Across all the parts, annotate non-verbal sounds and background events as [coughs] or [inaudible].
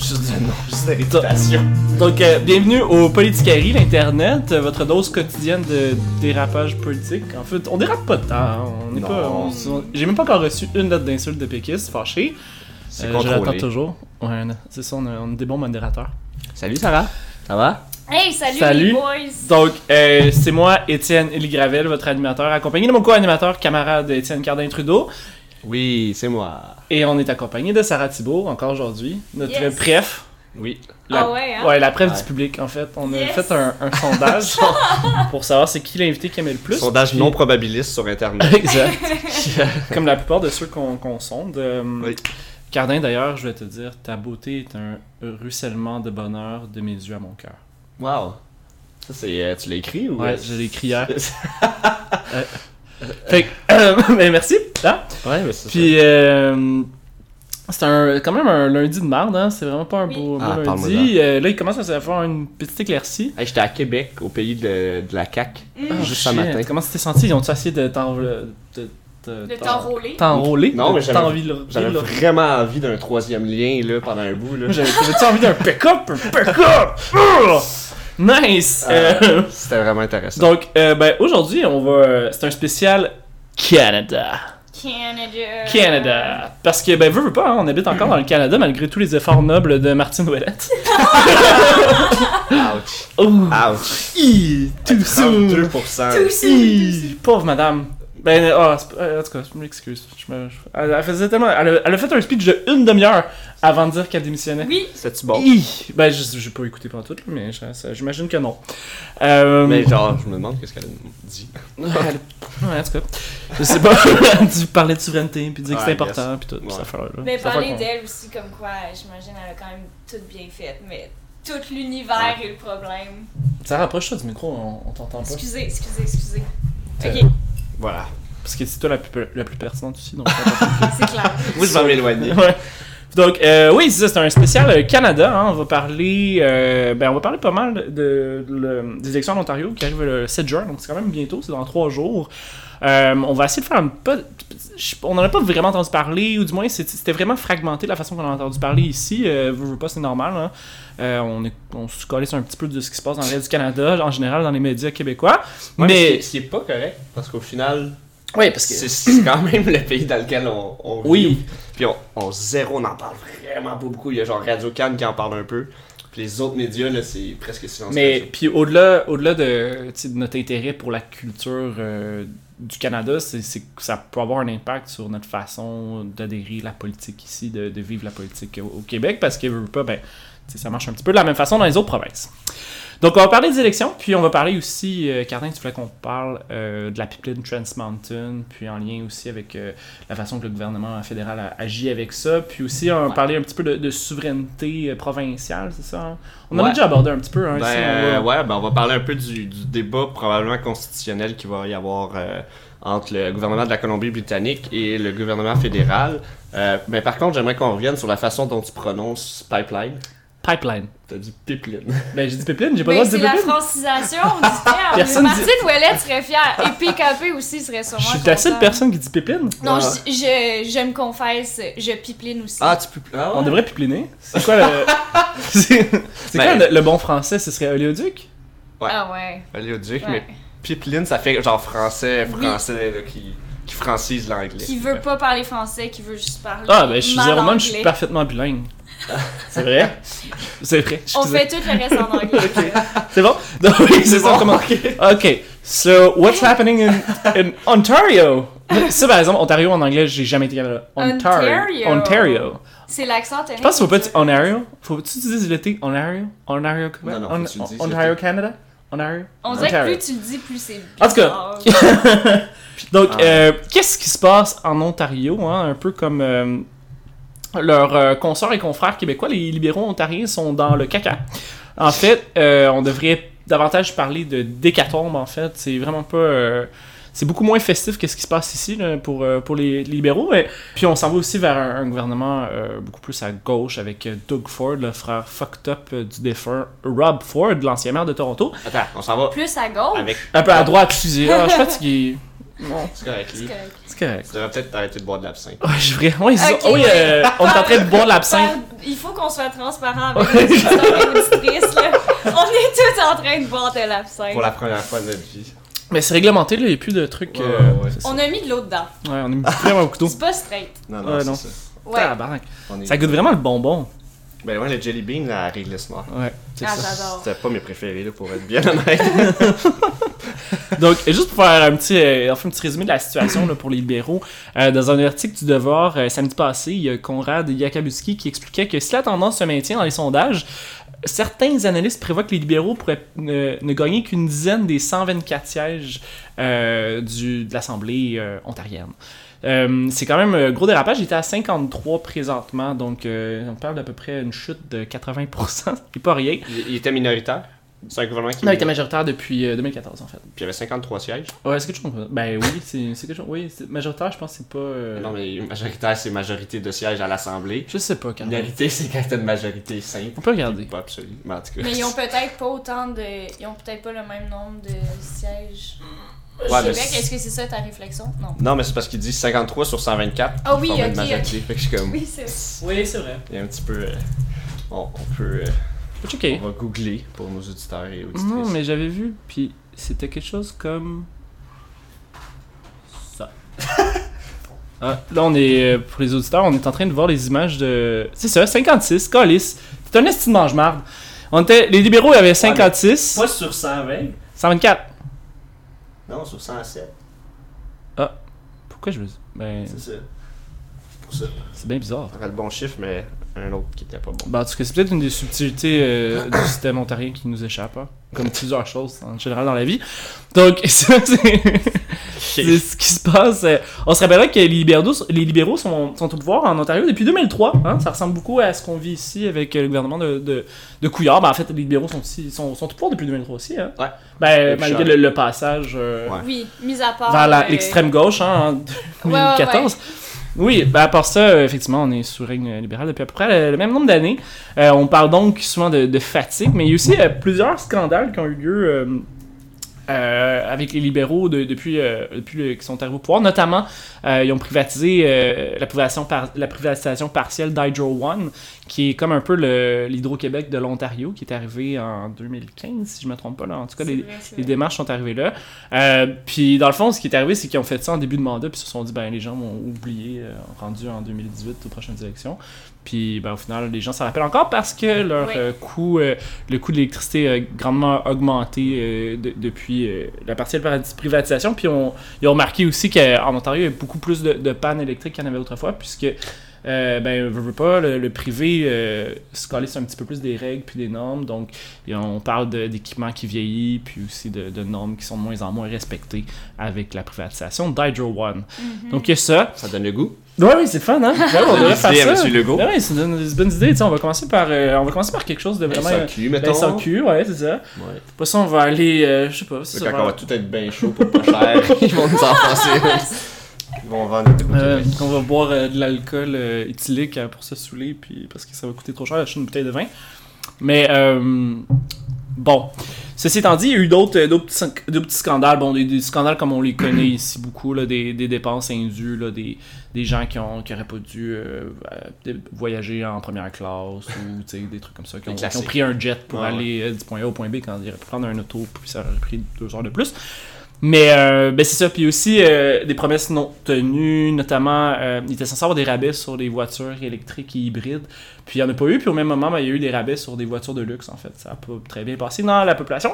juste du nom, juste. Donc, euh, bienvenue au Politicari, l'Internet, euh, votre dose quotidienne de dérapage politique. En fait, on dérape pas de temps. hein, On n'est Non. pas. on- on- J'ai même pas encore reçu une lettre d'insulte de péquiste, fâché. C'est Euh, je l'attends contrôlé. toujours. Ouais, non, c'est ça, on a, on a des bons modérateurs. Salut Sarah, ça va? Hey, salut, Salut. les boys! Donc, euh, c'est moi, Étienne Élie Gravel, votre animateur, accompagné de mon co-animateur, camarade Étienne Cardin-Trudeau. Oui, c'est moi. Et on est accompagné de Sarah Thibault, encore aujourd'hui, notre Yes. préf. Oui. La- Ah ouais, hein? Ouais, la preuve Ouais. du public, en fait. On a fait un, un [laughs] sondage [laughs] pour savoir c'est qui l'invité qui aimait le plus. Sondage Puis- non probabiliste sur Internet. [laughs] Exact. Comme la plupart de ceux qu'on sonde. Euh, Oui. Cardin, d'ailleurs, je vais te dire, ta beauté est un ruissellement de bonheur de mes yeux à mon cœur. wow. Ça, c'est. euh, tu l'as écrit ou. Ouais, je l'ai écrit hier. Fait que, euh, [coughs] ben, merci. hein. ouais, mais c'est Puis, euh, c'est un, quand même un lundi de merde, hein? C'est vraiment pas un Oui. beau, beau Ah, parle-moi lundi. Euh, là, il commence à se faire une petite éclaircie. Hey, J'étais à Québec, au pays de, de la CAQ. Mm. Juste Oh, ce matin. Comment tu t'es senti? Ils ont-tu essayé de t'en... de- de- De t'enrôler. T'enrôler? Non, mais j'avais- t'envie- J'avais là. vraiment envie d'un troisième lien là, pendant un bout. J'avais j'avais-tu envie d'un pick-up? Un pick-up! [laughs] Nice! Euh, Euh, C'était vraiment intéressant. donc, euh, ben, aujourd'hui, on va... C'est un spécial Canada. Canada. Canada. Parce que, ben, veux, veux pas, hein, on habite encore dans le Canada malgré tous les efforts nobles de Martine Ouellette. [laughs] Ouch. Oh! Ouch. Hi, Too soon! 32%. Tout. Hi, Pauvre madame. Ben, euh, en tout cas, je m'excuse. Je me- je- Elle, elle faisait tellement... Elle a, elle a fait un speech de une demi-heure avant de dire qu'elle démissionnait. Oui, C'était-tu bon? Hi! Ben, je- j'ai pas écouté pendant tout, là, mais je- ça- j'imagine que non. Euh, Mais genre, je me demande qu'est-ce qu'elle a dit. [laughs] elle- ouais, en tout cas. Je sais pas. [laughs] tu parlais de souveraineté, puis dire que Ouais, c'est I important, puis tout, Ouais. ça affaire-là. mais Cette affaire parler d'elle aussi, comme quoi, j'imagine, elle a quand même tout bien fait, mais tout l'univers est le problème. Ça rapproche-toi du micro, on, on t'entend pas. Excusez, excusez, excusez. Ok, Voilà. Parce que c'est toi la plus, la plus pertinente aussi, donc [laughs] c'est clair. Moi, je vais m'éloigner. [laughs] Ouais. Donc, euh, oui, c'est ça, c'est un spécial euh, Canada. hein. on va parler, euh, ben, on va parler pas mal de, des élections en Ontario qui arrivent le 7 juin, donc c'est quand même bientôt, c'est dans trois jours. Euh, on va essayer de faire un peu. Je- On n'en a pas vraiment entendu parler, ou du moins c'était vraiment fragmenté la façon qu'on a entendu parler ici. Euh, veux, veux pas, c'est normal. hein. Euh, on, est, on se calisse un petit peu de ce qui se passe dans le reste du Canada, en général dans les médias québécois. Ouais, mais. mais ce qui est pas correct, parce qu'au final, Oui, parce que. c'est quand même le pays dans lequel on, on vit. Oui. Puis on, on zéro, on en parle vraiment pas beaucoup. Il y a genre Radio Cannes qui en parle un peu. Puis les autres médias, là, c'est presque silencieux. Mais puis au-delà au-delà de notre intérêt pour la culture euh, du Canada, c'est que ça peut avoir un impact sur notre façon d'adhérer à la politique ici, de, vivre la politique au, Québec, parce que veux pas, ben, ça marche un petit peu de la même façon dans les autres provinces. Donc on va parler des élections, puis on va parler aussi, euh, Cardin, tu voulais qu'on parle euh, de la pipeline Trans Mountain, puis en lien aussi avec euh, la façon que le gouvernement fédéral a agi avec ça, puis aussi on va Ouais. parler un petit peu de, de souveraineté euh, provinciale, c'est ça? hein? On en a déjà abordé un petit peu, hein, ici, Ben, on va- ouais, ben on va parler un peu du, du débat probablement constitutionnel qu'il va y avoir euh, entre le gouvernement de la Colombie-Britannique et le gouvernement fédéral. Euh, mais par contre, j'aimerais qu'on revienne sur la façon dont tu prononces pipeline. Pipeline. T'as dit pipeline. [laughs] Ben, j'ai dit pipeline, j'ai pas le Mais droit de c'est dire la pipeline. francisation du terme. [laughs] Personne Martine Ouellette serait fière. Et PKP aussi serait sûrement Je suis la seule personne qui dit pipeline. Non, Ouais. je, je, je me confesse, je pipeline aussi. Ah, tu peux. Ah, On devrait pipeliner. C'est quoi le. c'est [laughs] c'est Ben- quoi le, le bon français? Ce serait oléoduc? Ouais. Ah ouais. Oléoduc, ouais. mais pipeline, ça fait genre français, Oui. français là, qui, qui francise l'anglais. Qui veut pas parler français, qui veut juste parler Ah, ben, je suis zéro je suis parfaitement bilingue. [laughs] C'est vrai? C'est vrai. On fait tout le reste en anglais. [laughs] C'est bon? [laughs] Donc, oui, c'est ça, bon? comment? Ok, so what's happening in, in Ontario? Ça, par exemple, Ontario en anglais, j'ai jamais été capable. Ontario. Ontario? C'est l'accent Je pense qu'il faut pas dire Ontario. Faut-tu dire le T Ontario? Ontario Non, non, Ontario. Canada? Ontario? On dirait que plus tu le dis, plus c'est En tout cas. Donc, Ah. euh, qu'est-ce qui se passe en Ontario, hein, un peu comme euh, leurs euh, consorts et confrères québécois, les libéraux ontariens sont dans le caca. En fait, euh, on devrait davantage parler de décatombe, en fait. C'est vraiment pas... euh, c'est beaucoup moins festif que ce qui se passe ici là, pour, euh, pour les libéraux. Mais, puis on s'en va aussi vers un, un gouvernement euh, beaucoup plus à gauche avec Doug Ford, le frère fucked up du défunt Rob Ford, l'ancien maire de Toronto. Attends, on s'en va Plus à gauche. avec. Un peu à droite, excusez. Ah, je suis fatigué. Non, C'est correct, C'est correct. c'est correct. Tu devrais peut-être arrêter de boire de l'absinthe. Ouais, je vrai. Ouais, c'est ça. Ok, oui, euh, on est en train de boire de l'absinthe. Il faut qu'on soit transparent avec les auditrices. Là. On est tous en train de boire de l'absinthe. Pour la première fois de notre vie. Mais c'est réglementé, là, il n'y a plus de trucs. Ouais, euh, ouais, c'est ça. On a mis de l'eau dedans. Ouais, on a mis vraiment beaucoup d'eau. C'est pas straight. Non, non, Ouais, c'est non. ça. Ouais. Tabarnak. Ça goûte vraiment le bonbon. Ben ouais, le Jelly Bean, la réglisse noire. Ouais, c'est Ah, ça. j'adore. C'était pas mes préférés, là, pour être bien honnête. [laughs] Donc, juste pour faire un petit, euh, enfin, un petit résumé de la situation là, pour les libéraux, euh, dans un article du Devoir euh, samedi passé, il y a Conrad Yakabuski qui expliquait que si la tendance se maintient dans les sondages, certains analystes prévoient que les libéraux pourraient ne, ne gagner qu'une dizaine des 124 sièges euh, du, de l'Assemblée euh, ontarienne. Euh, c'est quand même un gros dérapage. Il était à 53 présentement, donc euh, on parle d'à peu près une chute de 80%. [laughs] C'est pas rien. il, il était minoritaire. C'est un gouvernement qui. Non, il était majoritaire depuis euh, 2014 en fait. Puis il y avait 53 sièges. Ouais, c'est quelque chose. Ben oui, c'est c'est quelque chose. Oui, c'est- majoritaire, je pense que c'est pas. euh, Non, mais majoritaire, c'est majorité de sièges à l'Assemblée. Je sais pas, quand même. Minorité, c'est quand t'as une majorité simple. On peut regarder. Pas absolue. Mais en tout cas. Mais ils ont peut-être pas autant de. Ils ont peut-être pas le même nombre de sièges. Ouais, mais est-ce que c'est ça ta réflexion? Non. Non, mais c'est parce qu'il dit 53 sur 124. Ah oui, formait une ok, majorité. Fait que je suis comme. Oui, c'est. Oui, c'est vrai. Il y a un petit peu. euh, on, on peut. euh. On va googler pour nos auditeurs et auditrices. Non, mais j'avais vu, puis c'était quelque chose comme. Ça. [laughs] Ah, là, on est. euh, Pour les auditeurs, on est en train de voir les images de. C'est ça, 56, Calis. C'est un estime mange-marde. On était... Les libéraux, il y avait 56. Pas sur 120. 124. Non, sur 107. Pourquoi je veux. Ben, C'est ça. Pour ça. c'est bien bizarre. T'aurais le bon chiffre, mais un autre qui était pas bon. Ben, en tout cas, c'est peut-être une des subtilités euh, [coughs] du système ontarien qui nous échappe, hein, comme plusieurs choses en général dans la vie. Donc, [laughs] ça, c'est ce qui se passe. Euh, On se rappellera que les libéraux, les libéraux sont, sont au pouvoir en Ontario depuis 2003. Hein, ça ressemble beaucoup à ce qu'on vit ici avec euh, le gouvernement de, de, de Couillard. Ben, en fait, les libéraux sont, aussi, sont, sont au pouvoir depuis 2003 aussi. Hein. Ouais. Ben, malgré le, le passage euh, Ouais. Oui, mis à part. vers euh, l'extrême gauche hein, en Ouais, ouais, 2014. Oui, ben à part ça, euh, effectivement, on est sous règne libéral depuis à peu près le, même nombre d'années. Euh, on parle donc souvent de, de fatigue, mais il y a aussi euh, plusieurs scandales qui ont eu lieu euh, avec les libéraux de- depuis, euh, depuis qu'ils sont arrivés au pouvoir. Notamment, euh, ils ont privatisé la, privatisation par- la privatisation partielle d'Hydro One, qui est comme un peu l'Hydro-Québec de l'Ontario, qui est arrivé en 2015, si je me trompe pas. Là. En tout cas, les, vrai, démarches sont arrivées là. Puis dans le fond, ce qui est arrivé, c'est qu'ils ont fait ça en début de mandat, puis ils se sont dit, ben les gens vont oublier, euh, rendu en 2018 aux prochaines élections. Puis ben, au final, les gens s'en rappellent encore parce que leur Oui. euh, coût, euh, le coût de l'électricité a grandement augmenté euh, de- depuis euh, la partielle pri- privatisation. Puis on, ils ont remarqué aussi qu'en Ontario, il y a beaucoup plus de, de pannes électriques qu'il y en avait autrefois, puisque euh, ben, pas, le, le privé euh, se calisse un petit peu plus des règles puis des normes. Donc, on parle d'équipements qui vieillit, puis aussi de, de normes qui sont de moins en moins respectées avec la privatisation d'Hydro One. Mhm. Donc, il y a ça. Ça donne le goût. Ouais, oui, c'est fun, hein? [laughs] Ouais, on devrait Des faire ça. Legault. Ouais, c'est une, une bonne idée. On va commencer par, euh, on va commencer par quelque chose de vraiment. euh, SAQ, mettons. la SAQ, ouais, c'est ça. Ouais. Après ça, on va aller, euh, je sais pas, ça. Quand va- on va tout être bien chaud pour pas cher, [laughs] ils vont nous enfoncer. Ils vont vendre notre Euh, on va boire euh, de l'alcool euh, éthylique euh, pour se saouler, puis parce que ça va coûter trop cher d'acheter une bouteille de vin. Mais euh, bon, ceci étant dit, il y a eu d'autres euh, d'autres petits, d'autres petits scandales, bon, des, des scandales comme on les connaît ici beaucoup, là, des, des dépenses indues, là, des, des gens qui ont qui pas dû euh, euh, voyager en première classe ou des trucs comme ça, qui ont, qui pris un jet pour Ouais, aller du point A au point B quand ils auraient pu prendre un auto, puis ça aurait pris deux heures de plus. Mais euh, ben c'est ça. Puis aussi euh, des promesses non tenues, notamment, euh, il était censé avoir des rabais sur des voitures électriques et hybrides. Puis il n'y en a pas eu. Puis au même moment, ben, il y a eu des rabais sur des voitures de luxe, en fait. Ça n'a pas très bien passé dans la population.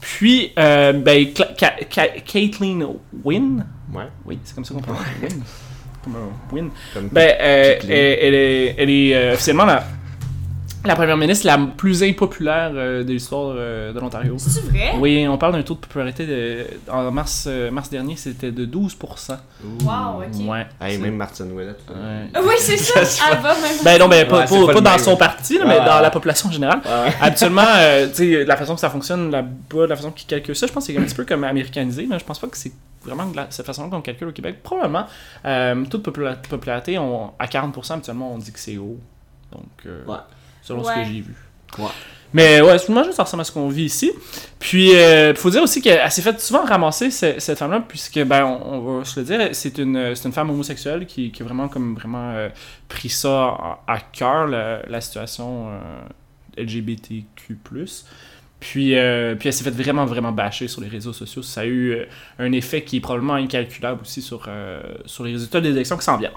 Puis, euh, ben, Caitlin Wynne, Ouais. oui, c'est comme ça qu'on parle. Wynne. Comme un Wynne. Ben, euh, elle, elle est, elle est officiellement la, la première ministre la plus impopulaire euh, de l'histoire euh, de l'Ontario. C'est vrai? Oui, on parle d'un taux de popularité de, en mars, euh, mars dernier, c'était de 12%. Ouh. Wow, ok. Ouais. Hey, même Martin Ouellet. Ouais. Oui, c'est ça. [laughs] Elle va même. Ben non, ben pas, Ouais, pas- c'est pas pas le dans même. son parti, là, mais dans la population en général. Ouais. [laughs] Habituellement, euh, tu sais, la façon que ça fonctionne là-bas, la façon qu'ils calculent ça, je pense que c'est un petit peu comme américanisé, mais je pense pas que c'est vraiment de la- cette façon qu'on calcule au Québec. Probablement, euh, toute popula- popularité, on, à 40%, habituellement, on dit que c'est haut. Donc, euh, Ouais. Selon ce que j'ai vu. Ouais. Mais ouais, moi, ça ressemble à ce qu'on vit ici. Puis, il faut dire aussi qu'elle s'est fait souvent ramasser, ce- cette femme-là, puisque, ben, on, on va se le dire, c'est une, c'est une femme homosexuelle qui, qui a vraiment, comme, vraiment euh, pris ça à, à cœur, la, la situation euh, LGBTQ+. Puis, euh, puis elle s'est fait vraiment, vraiment bâcher sur les réseaux sociaux. Ça a eu euh, un effet qui est probablement incalculable aussi sur, euh, sur les résultats des élections qui s'en viennent.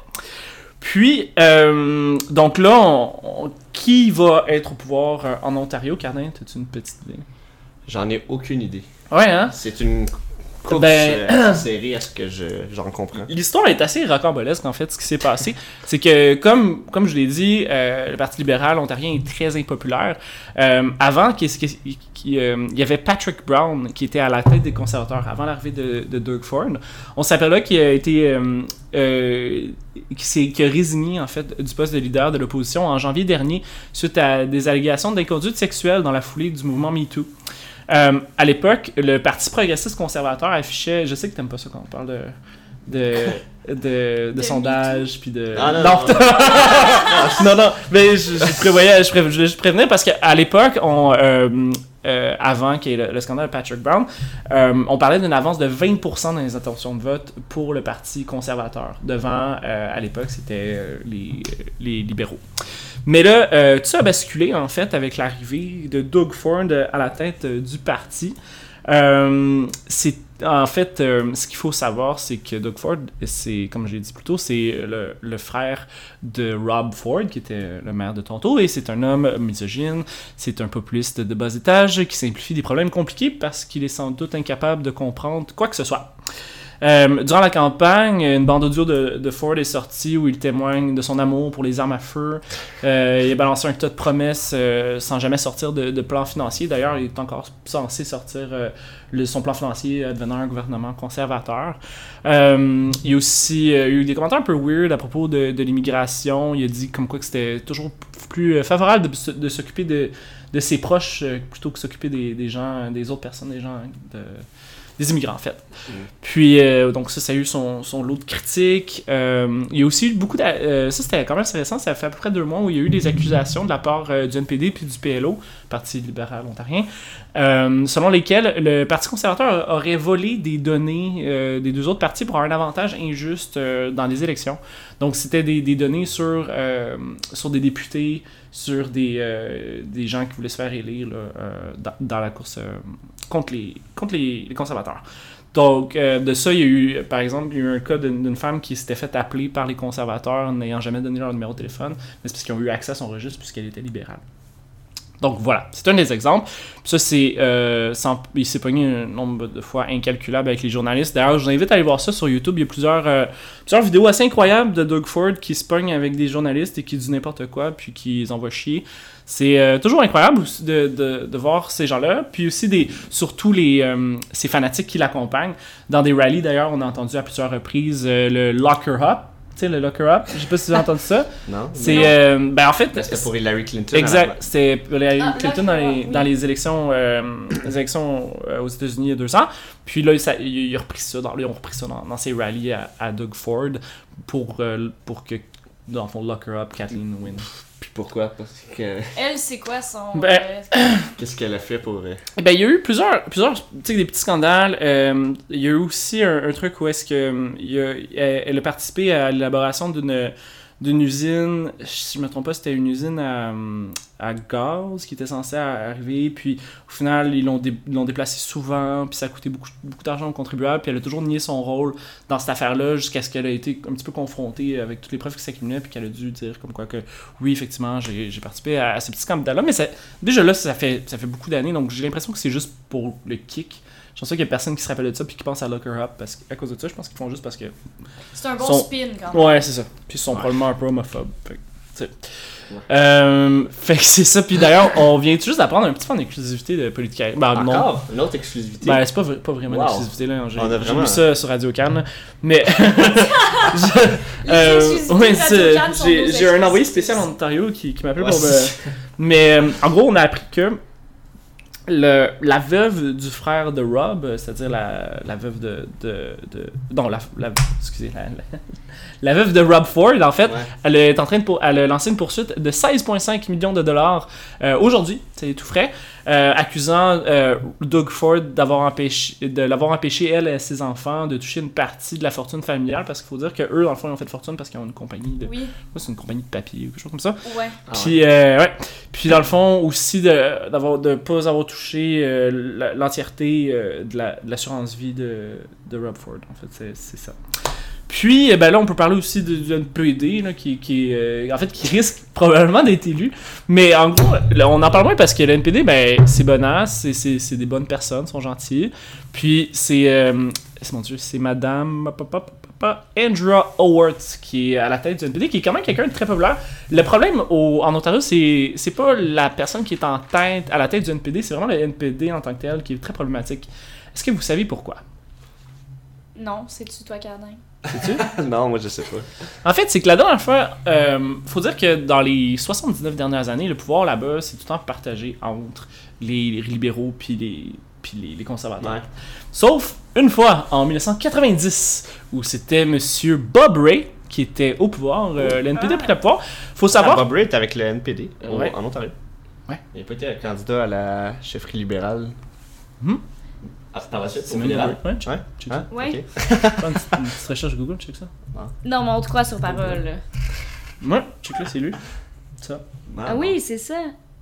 Puis, euh, donc là, on- on- qui va être au pouvoir euh, en Ontario, Cardin? T'as-tu une petite idée? J'en ai aucune idée. Ouais, hein? C'est une course Ben- euh, [clears throat] serrée à ce que je- j'en comprends. L'histoire est assez rocambolesque, en fait, ce qui s'est passé. C'est que, comme, comme je l'ai dit, euh, le Parti libéral ontarien est très impopulaire. Euh, avant, euh, il y avait Patrick Brown qui était à la tête des conservateurs, avant l'arrivée de, de Doug Ford. On s'appelle qu'il a été... qui qui a résigné, en fait, du poste de leader de l'opposition en janvier dernier suite à des allégations d'inconduite sexuelle dans la foulée du mouvement MeToo. Euh, à l'époque, le Parti progressiste conservateur affichait. Je sais que t'aimes pas ça quand on parle de. de. de, de, [laughs] De sondages, puis de. Ah, non, [laughs] non, non, mais je, je prévoyais, je, pré- je- je prévenais parce qu'à l'époque, on. euh, euh, avant qu'il y ait le, le scandale de Patrick Brown, euh, on parlait d'une avance de 20% dans les intentions de vote pour le Parti conservateur. Devant, euh, à l'époque, c'était euh, les, les libéraux. Mais là, euh, tout ça a basculé en fait avec l'arrivée de Doug Ford à la tête euh, du parti. Euh, c'est en fait euh, ce qu'il faut savoir, c'est que Doug Ford, c'est comme je l'ai dit plus tôt, c'est le, le frère de Rob Ford qui était le maire de Toronto et c'est un homme misogyne, c'est un populiste de bas étage qui simplifie des problèmes compliqués parce qu'il est sans doute incapable de comprendre quoi que ce soit. Euh, durant la campagne, une bande audio de, Ford est sortie où il témoigne de son amour pour les armes à feu. Euh, il a balancé un tas de promesses euh, sans jamais sortir de, plan financier. D'ailleurs, il est encore censé sortir son plan financier devenant un gouvernement conservateur. Il a aussi eu des commentaires un peu weird à propos de, l'immigration. Il a dit comme quoi que c'était toujours plus favorable de, s'occuper de, ses proches plutôt que s'occuper des, des gens, des autres personnes, des gens de, des immigrants en fait. Puis euh, donc ça, ça a eu son, son lot de critiques. Euh, il y a aussi eu beaucoup d'a- euh, ça c'était quand même récent, ça fait à peu près deux mois où il y a eu des accusations de la part du NPD puis du PLO, Parti libéral ontarien, selon lesquelles le Parti conservateur aurait volé des données des deux autres partis pour un avantage injuste dans les élections. Donc c'était des, données sur, sur des députés, sur des, des gens qui voulaient se faire élire dans, la course contre, les, contre les, conservateurs. Donc, euh, de ça, il y a eu, par exemple, il y a eu un cas d'une femme qui s'était fait appeler par les conservateurs n'ayant jamais donné leur numéro de téléphone, mais c'est parce qu'ils ont eu accès à son registre puisqu'elle était libérale. Donc voilà, c'est un des exemples. Ça, c'est. euh, il s'est pogné un nombre de fois incalculable avec les journalistes. D'ailleurs, je vous invite à aller voir ça sur YouTube. Il y a plusieurs, euh, plusieurs vidéos assez incroyables de Doug Ford qui se pogne avec des journalistes et qui disent n'importe quoi, puis qui les envoie chier. C'est euh, toujours incroyable de, de, de voir ces gens-là, puis aussi des, surtout les, euh, ces fanatiques qui l'accompagnent. Dans des rallyes, d'ailleurs, on a entendu à plusieurs reprises euh, le Locker Up. Tu sais, le Locker Up, je sais pas si vous avez entendu ça. [laughs] Non? C'est. Euh, ben en fait. C'était pour Hillary Clinton. Exact. C'était pour Hillary Ah, Clinton là, dans les, dans les élections, euh, les élections aux États-Unis il y a deux ans. Puis là, ça- il, il a repris ça dans, ils ont repris ça dans, dans ses rallyes à, à Doug Ford pour, euh, pour que, dans le fond, Lock Her Up, Kathleen win. Pourquoi? Parce que. Elle, c'est quoi son. Ben- euh, [coughs] Qu'est-ce qu'elle a fait pour. Eh ben, il y a eu plusieurs, plusieurs tu sais, des petits scandales. Euh, il y a eu aussi un, un truc où est-ce que il y a- elle, elle a participé à l'élaboration d'une d'une usine, si je me trompe pas, c'était une usine à, gaz qui était censée arriver, puis au final, ils l'ont dé- ils l'ont déplacé souvent, puis ça a coûté beaucoup, d'argent aux contribuables, puis elle a toujours nié son rôle dans cette affaire-là jusqu'à ce qu'elle ait été un petit peu confrontée avec toutes les preuves qui s'accumulaient, puis qu'elle a dû dire comme quoi que oui, effectivement, j'ai participé à, ce petit scandale-là, mais déjà là, ça fait, ça fait beaucoup d'années, donc j'ai l'impression que c'est juste pour le kick. Je pense qu'il y a personne qui se rappelle de ça puis qui pense à Locker Up parce que, à cause de ça. Je pense qu'ils font juste parce que. C'est un bon spin quand même. Ouais, c'est ça. Puis ils sont Ouais. probablement un peu homophobes. Fait que, tu sais. Ouais. Euh, fait que c'est ça. Puis d'ailleurs, on vient juste d'apprendre un petit peu en exclusivité de politique. Ben non. Encore? Une autre exclusivité? Ben, c'est pas, pas vraiment Wow. une exclusivité là. J'ai On a j'ai vraiment- lu ça sur Radio Cannes. Mais. [laughs] Les Euh, ouais, j'ai un envoyé spécial en Ontario qui, qui m'appelle Ouais, pour. me- Mais euh, en gros, on a appris que le, la veuve du frère de Rob, euh, c'est-à-dire la, la veuve de, de, de- non la, la excusez la, la, [laughs] la veuve de Rob Ford en fait, Ouais. elle est en train de pour, elle a lancé une poursuite de 16,5 millions de dollars euh, aujourd'hui, c'est tout frais, euh, accusant euh, Doug Ford d'avoir empêché de l'avoir empêché elle et ses enfants de toucher une partie de la fortune familiale parce qu'il faut dire que eux dans le fond ils ont fait de fortune parce qu'ils ont une compagnie de Oui, c'est une compagnie de papier ou quelque chose comme ça. ouais. Ah Puis, euh, ouais. Puis dans le fond, aussi de d'avoir de pas avoir touché euh, l'entièreté euh, de la- de l'assurance vie de, de Rob Ford. En fait, c'est- ça. Puis, euh, ben là, on peut parler aussi de- du NPD, là, qui, qui, euh, en fait, qui risque probablement d'être élu. Mais en gros, on en parle moins parce que le NPD, ben, c'est bonasse, c'est- des bonnes personnes, sont gentils. Puis, c'est, mon Dieu, c'est Madame hop, hop, Andrea Howard qui est à la tête du NPD, qui est quand même quelqu'un de très populaire. Le problème au- en Ontario, c'est c'est pas la personne qui est en tête, à la tête du NPD, c'est vraiment le NPD en tant que tel qui est très problématique. Est-ce que vous savez pourquoi? Non, c'est-tu toi, Cardin? Sais-tu? [laughs] non, moi je sais pas. En fait, c'est que la dernière fois, euh, faut dire que dans les 79 dernières années, le pouvoir là-bas, c'est tout le temps partagé entre les, les libéraux puis les, puis les, les conservateurs. Ouais. Sauf une fois, en 1990, où c'était Monsieur Bob Ray qui était au pouvoir. euh, le NPD a pris le pouvoir. Faut savoir... Ah, Bob Ray est avec le NPD au- Ouais. en Ontario. Ouais. Il n'a pas été candidat à la chefferie libérale. Hmm? Ah, par la suite, C'est Ray. Ouais, check- Ouais. Hein? Ouais. Ok. [laughs] une, petite, une petite recherche Google, check ça. Non, mais on te croit sur parole. là. Ouais, check là, c'est lui. Ça. Ah oui, c'est ça.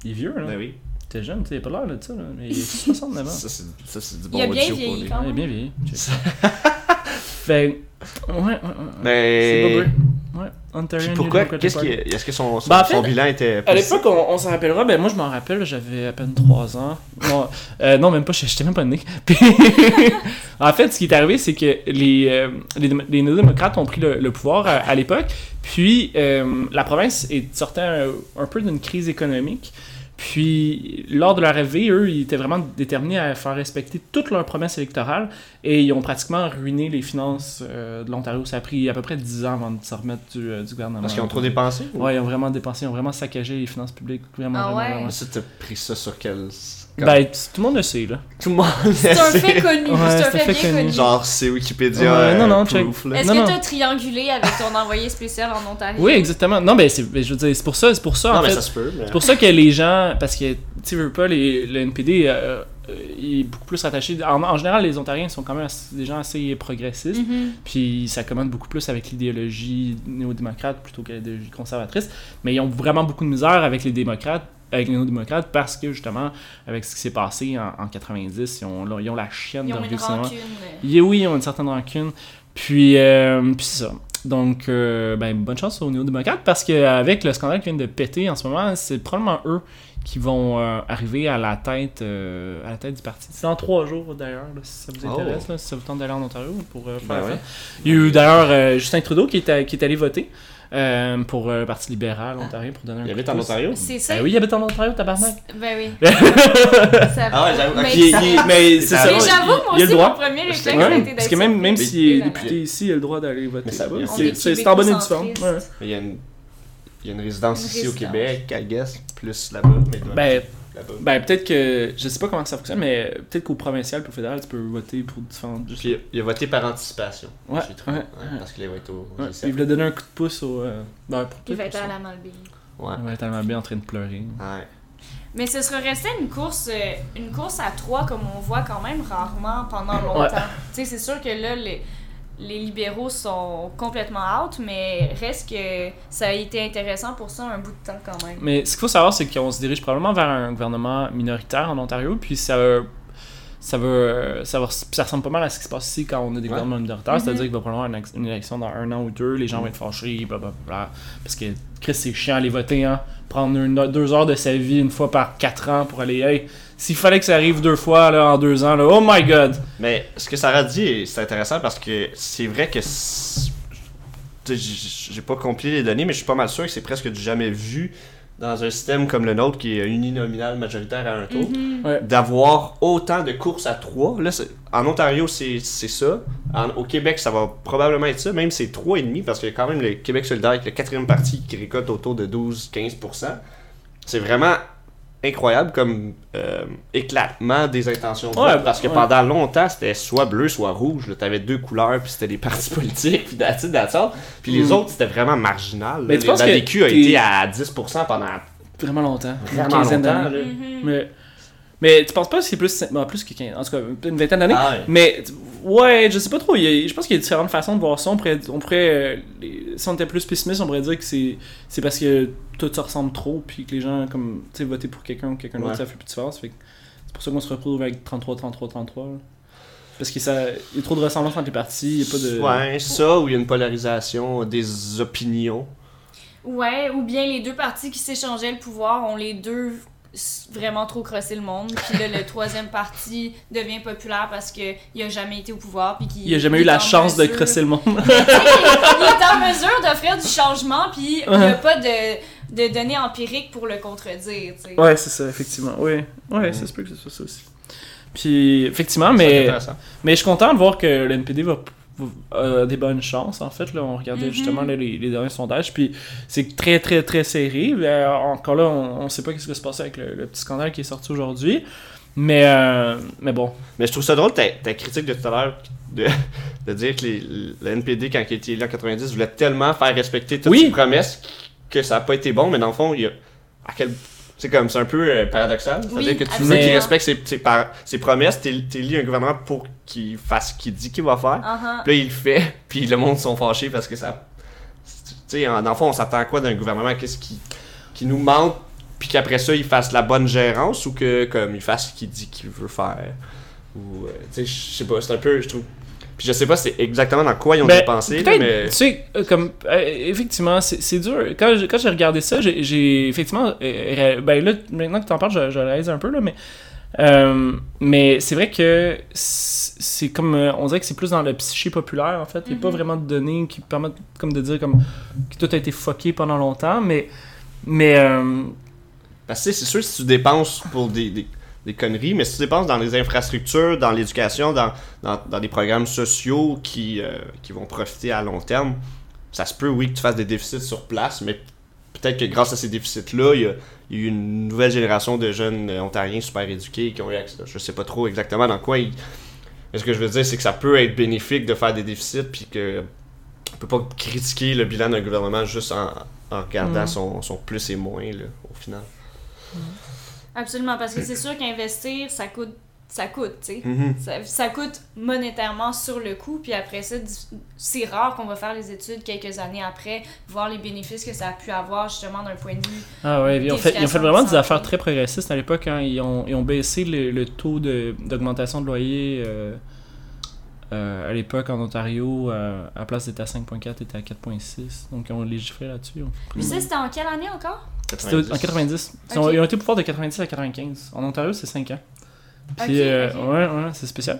Il est vieux, là. Ben oui. T'es jeune, t'as pas l'air de ça, là. Mais il a [laughs] 69 ans. Ça, c'est ça, c'est du bon Il a bien audio pour vieilli quand il est même. bien vieilli. [laughs] fait. Ouais, ouais, ouais. ouais. C'est Bob Mais. Ouais, Ontario pourquoi Qu'est-ce qui Est-ce que son, son, Ben, fait, bilan était. À l'époque, on, on s'en rappellera, ben moi je m'en rappelle, j'avais à peine 3 ans. Non, euh, non même pas, j'étais même pas né. [laughs] Puis, en fait, ce qui est arrivé, c'est que les, euh, les, les néo-démocrates ont pris le, le pouvoir à, à l'époque, puis euh, la province est, sortait un, un peu d'une crise économique. Puis, lors de leur arrivée, eux, ils étaient vraiment déterminés à faire respecter toutes leurs promesses électorales et ils ont pratiquement ruiné les finances euh, de l'Ontario. Ça a pris à peu près 10 ans avant de se remettre du, euh, du gouvernement. Parce qu'ils ont trop dépensé ou- Ouais, ils ont vraiment dépensé, ils ont vraiment saccagé les finances publiques. Vraiment, Ah vraiment, ouais? vraiment. Mais ça, t'as pris ça sur quel. Ben, tout le monde le sait, là. tout le monde. C'est un fait connu. Ouais, c'est un fait, bien connu. Genre, c'est Wikipédia. Ouais, non, euh, non, check. Est-ce Non, que non. t'as triangulé avec ton envoyé spécial en Ontario? Oui, exactement. Non, ben, c'est, ben, je veux dire, c'est pour ça, c'est pour ça, Non, en mais fait. ça se peut. mais- C'est pour ça que les gens, parce que, tu veux pas, les, le NPD euh, euh, il est beaucoup plus rattaché. En, en général, les Ontariens sont quand même assez- des gens assez progressistes. Mhm. Puis ça commande beaucoup plus avec l'idéologie néo-démocrate plutôt que l'idéologie conservatrice. Mais ils ont vraiment beaucoup de misère avec les démocrates, avec les néo-démocrates, parce que justement, avec ce qui s'est passé en, en 90, ils ont, ils ont la chienne Ils ont une rancune. Yeah, oui, ils ont une certaine rancune. Puis, euh, puis c'est ça. Donc, euh, ben, bonne chance aux néo-démocrates parce qu'avec le scandale qui vient de péter en ce moment, c'est probablement eux qui vont euh, arriver à la tête euh, à la tête du parti. C'est dans trois jours d'ailleurs, si ça vous Oh. intéresse, là, si ça vous tente d'aller en Ontario pour euh, faire Ben ouais. fête. Il y a eu d'ailleurs euh, Justin Trudeau qui est, à- qui est allé voter euh, pour euh, le Parti libéral ontarien pour donner un Il habite de en. Ontario? C'est ça. Ben oui, il habite en Ontario, tabarnak. Ben oui. [laughs] Ça- Ah ouais, j'avoue. Mais Ok, ça- il- mais c'est ça. Mais il- j'avoue, moi il a le aussi, droit. mon premier réflexe Ouais, a Ouais, été parce que même, même s'il est député ici, il a le droit d'aller voter. Mais ça C'est est c'est- c'est en bonne et due forme. Il y a une, résidence ici au. Québec, I guess, plus là-bas. Mais il doit Ben. Ben peut-être que. Je sais pas comment ça fonctionne, mais peut-être qu'au provincial et au fédéral, tu peux voter pour différentes. Juste... Puis il a voté par anticipation. Ouais, trouvé. ouais, Ouais, Parce qu'il va être au Ouais, G7. puis il voulait donner un coup de pouce au. euh, ben, pour- Il va être à la Malbaie. Ouais. Il va être tellement bien en train de pleurer. Ouais. Mais ce serait resté une course, euh, une course à trois comme on voit quand même rarement pendant longtemps. Ouais. Tu sais, c'est sûr que là, les, les libéraux sont complètement out, mais reste que ça a été intéressant pour ça un bout de temps quand même. Mais ce qu'il faut savoir, c'est qu'on se dirige probablement vers un gouvernement minoritaire en Ontario, puis ça va. Ça va, ça va, ça ressemble pas mal à ce qui se passe ici quand on a des Ouais. gouvernements minoritaires, Mhm. c'est-à-dire qu'il va probablement avoir une, élection dans un an ou deux, les gens vont être fâchés, blablabla. Parce que Chris, c'est chiant aller voter, hein. Prendre une- deux heures de sa vie une fois par quatre ans pour aller, hey, s'il fallait que ça arrive deux fois là, en deux ans, là, oh my god! Mais ce que Sarah dit, c'est intéressant parce que c'est vrai que. J'ai pas compilé les données, mais je suis pas mal sûr que c'est presque du jamais vu dans un système comme le nôtre qui est uninominal majoritaire à un tour. Mhm. Ouais. D'avoir autant de courses à trois. Là, en Ontario, c'est c'est ça. En- au Québec, ça va probablement être ça. Même c'est 3,5 parce qu'il y a quand même le Québec solidaire avec le quatrième parti qui récolte autour de 12-15%. C'est vraiment incroyable comme euh, éclatement des intentions de Ouais, vote, parce que ouais. pendant longtemps c'était soit bleu soit rouge là. t'avais deux couleurs puis c'était des [laughs] partis politiques puis that's all. puis les Mm. autres c'était vraiment marginal Mais tu penses la que DQ a été à 10% pendant Vraiment longtemps. Vraiment longtemps. Mhm. Mais, mais tu penses pas que c'est plus. bon, plus que 15. En tout cas, une vingtaine d'années. Ah ouais. Mais ouais, je sais pas trop. il y a- je pense qu'il y a différentes façons de voir ça. On pourrait, on pourrait euh, les- si on était plus pessimiste, on pourrait dire que c'est, c'est parce que tout ça ressemble trop, puis que les gens, comme, tu sais, voter pour quelqu'un ou quelqu'un d'autre, Ouais. ça fait plus de différence. Fait c'est pour ça qu'on se retrouve avec 33, 33, 33. là. Parce qu'il y a trop de ressemblances entre les partis. Il y a pas de. ouais ça ou il y a une polarisation des opinions Ouais, ou bien les deux partis qui s'échangeaient le pouvoir ont les deux vraiment trop crossé le monde. Puis là, le troisième parti devient populaire parce qu'il a jamais été au pouvoir. Puis qu'il Il a jamais il eu la chance de crosser le monde. il est en mesure d'offrir du changement, puis il n'y a pas de, de données empiriques pour le contredire. tu sais. ouais, c'est ça, effectivement. Oui, ouais, ça se peut que ce soit ça aussi. Puis, effectivement, mais. Mais je suis content de voir que le NPD va, va- a des bonnes chances, en fait. Là, on regardait Mhm. justement là, les, les derniers sondages, puis c'est très, très, très serré. Euh, encore là, on, on sait pas ce qui va se passer avec le, le petit scandale qui est sorti aujourd'hui. Mais, euh, mais bon. Mais je trouve ça drôle ta, ta critique de tout à l'heure de, de dire que les, le NPD, quand il a été élu en 90, voulait tellement faire respecter toutes Oui. ses promesses que ça n'a pas été bon, mais dans le fond, il y a. À quel. C'est comme, c'est un peu euh, paradoxal. C'est-à-dire Oui, que tu veux qu'il respecte ses, ses, par- ses promesses, élu un gouvernement pour qu'il fasse ce qu'il dit qu'il va faire. Uh-huh. Puis là, il le fait, [laughs] puis le monde sont fâchés parce que ça. Tu sais, en- dans le fond, on s'attend à quoi d'un gouvernement? Qu'est-ce qui, qui nous mente, puis qu'après ça, il fasse la bonne gérance ou que, comme, il fasse ce qu'il dit qu'il veut faire? Ou, euh, tu sais, je sais pas, c'est un peu, je trouve. Puis je sais pas c'est exactement dans quoi ils ont Ben, dépensé, mais. tu sais, euh, comme, euh, effectivement, c'est c'est dur. Quand j'ai quand j'ai regardé ça, j'ai- effectivement, euh, ben là, maintenant que tu en parles, je, je réalise un peu, là, mais, euh, mais c'est vrai que c'est comme, on dirait que c'est plus dans le psyché populaire, en fait. Il n'y a pas Mhm. vraiment de données qui permettent, comme de dire, comme, que tout a été fucké pendant longtemps, mais, mais, euh, Parce que tu sais, c'est sûr si tu dépenses pour des, des, des conneries, mais si tu dépenses dans les infrastructures, dans l'éducation, dans, dans, dans des programmes sociaux qui, euh, qui vont profiter à long terme, ça se peut, oui, que tu fasses des déficits sur place, mais peut-être que grâce à ces déficits-là, il y a, il y a eu une nouvelle génération de jeunes euh, ontariens super éduqués qui ont eu accès. Je sais pas trop exactement dans quoi ils. Mais ce que je veux dire, c'est que ça peut être bénéfique de faire des déficits, puis que. On peut pas critiquer le bilan d'un gouvernement juste en, en regardant Mm. son, son plus et moins, là, au final. Absolument, parce que c'est sûr qu'investir, ça coûte, ça coûte, tu sais. Mhm. Ça, ça coûte monétairement sur le coup, puis après ça, c'est rare qu'on va faire les études quelques années après, voir les bénéfices que ça a pu avoir justement d'un point de vue. Ah ouais, ils ont, fait, ils ont fait vraiment de des affaires très progressistes à l'époque. Hein. Ils, ont, ils ont baissé le, le taux de- d'augmentation de, loyer euh, euh, à l'époque en Ontario. euh, à la place d'être à 5.4, était à 4.6. Donc ils ont légiféré là-dessus. Puis ça, c'était en quelle année encore? C'était en 90. Ils, ont, ils ont été au pouvoir de 90 à 95. En Ontario, c'est 5 ans. Puis, euh, ouais, ouais, c'est spécial.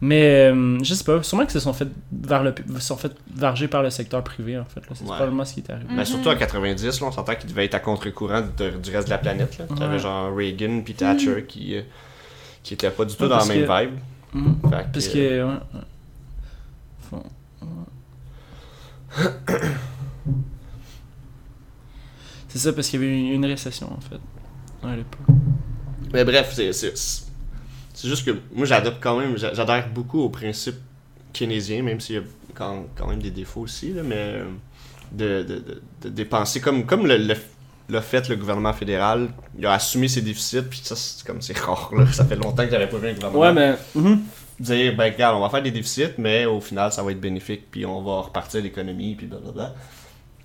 Mais euh, je sais pas, sûrement qu'ils se sont fait, vers le, sont fait varger par le secteur privé en fait. C'est Ouais. probablement ce qui est arrivé. Mais Mhm. surtout en 90, là, on s'entend qu'il devait être à contre-courant du reste de la planète. Là. T'avais Ouais. genre Reagan puis Thatcher qui, euh, qui étaient pas du tout Ouais, dans la même que- vibe. Fait Parce que. [clears throat] C'est ça, parce qu'il y avait une, une récession en fait. à l'époque. Mais bref, c'est, c'est, c'est juste que moi j'adopte quand même, j'a- j'adhère beaucoup au principe keynésien, même s'il y a quand, quand même des défauts aussi, là, mais euh, de, de, de, de dépenser comme, comme le, le, l'a fait le gouvernement fédéral, il a assumé ses déficits, puis ça c'est comme c'est rare, là. ça fait longtemps que j'avais pas vu un gouvernement Ouais, mais. mhm. dire, ben regarde, on va faire des déficits, mais au final, ça va être bénéfique, puis on va repartir l'économie, puis blablabla.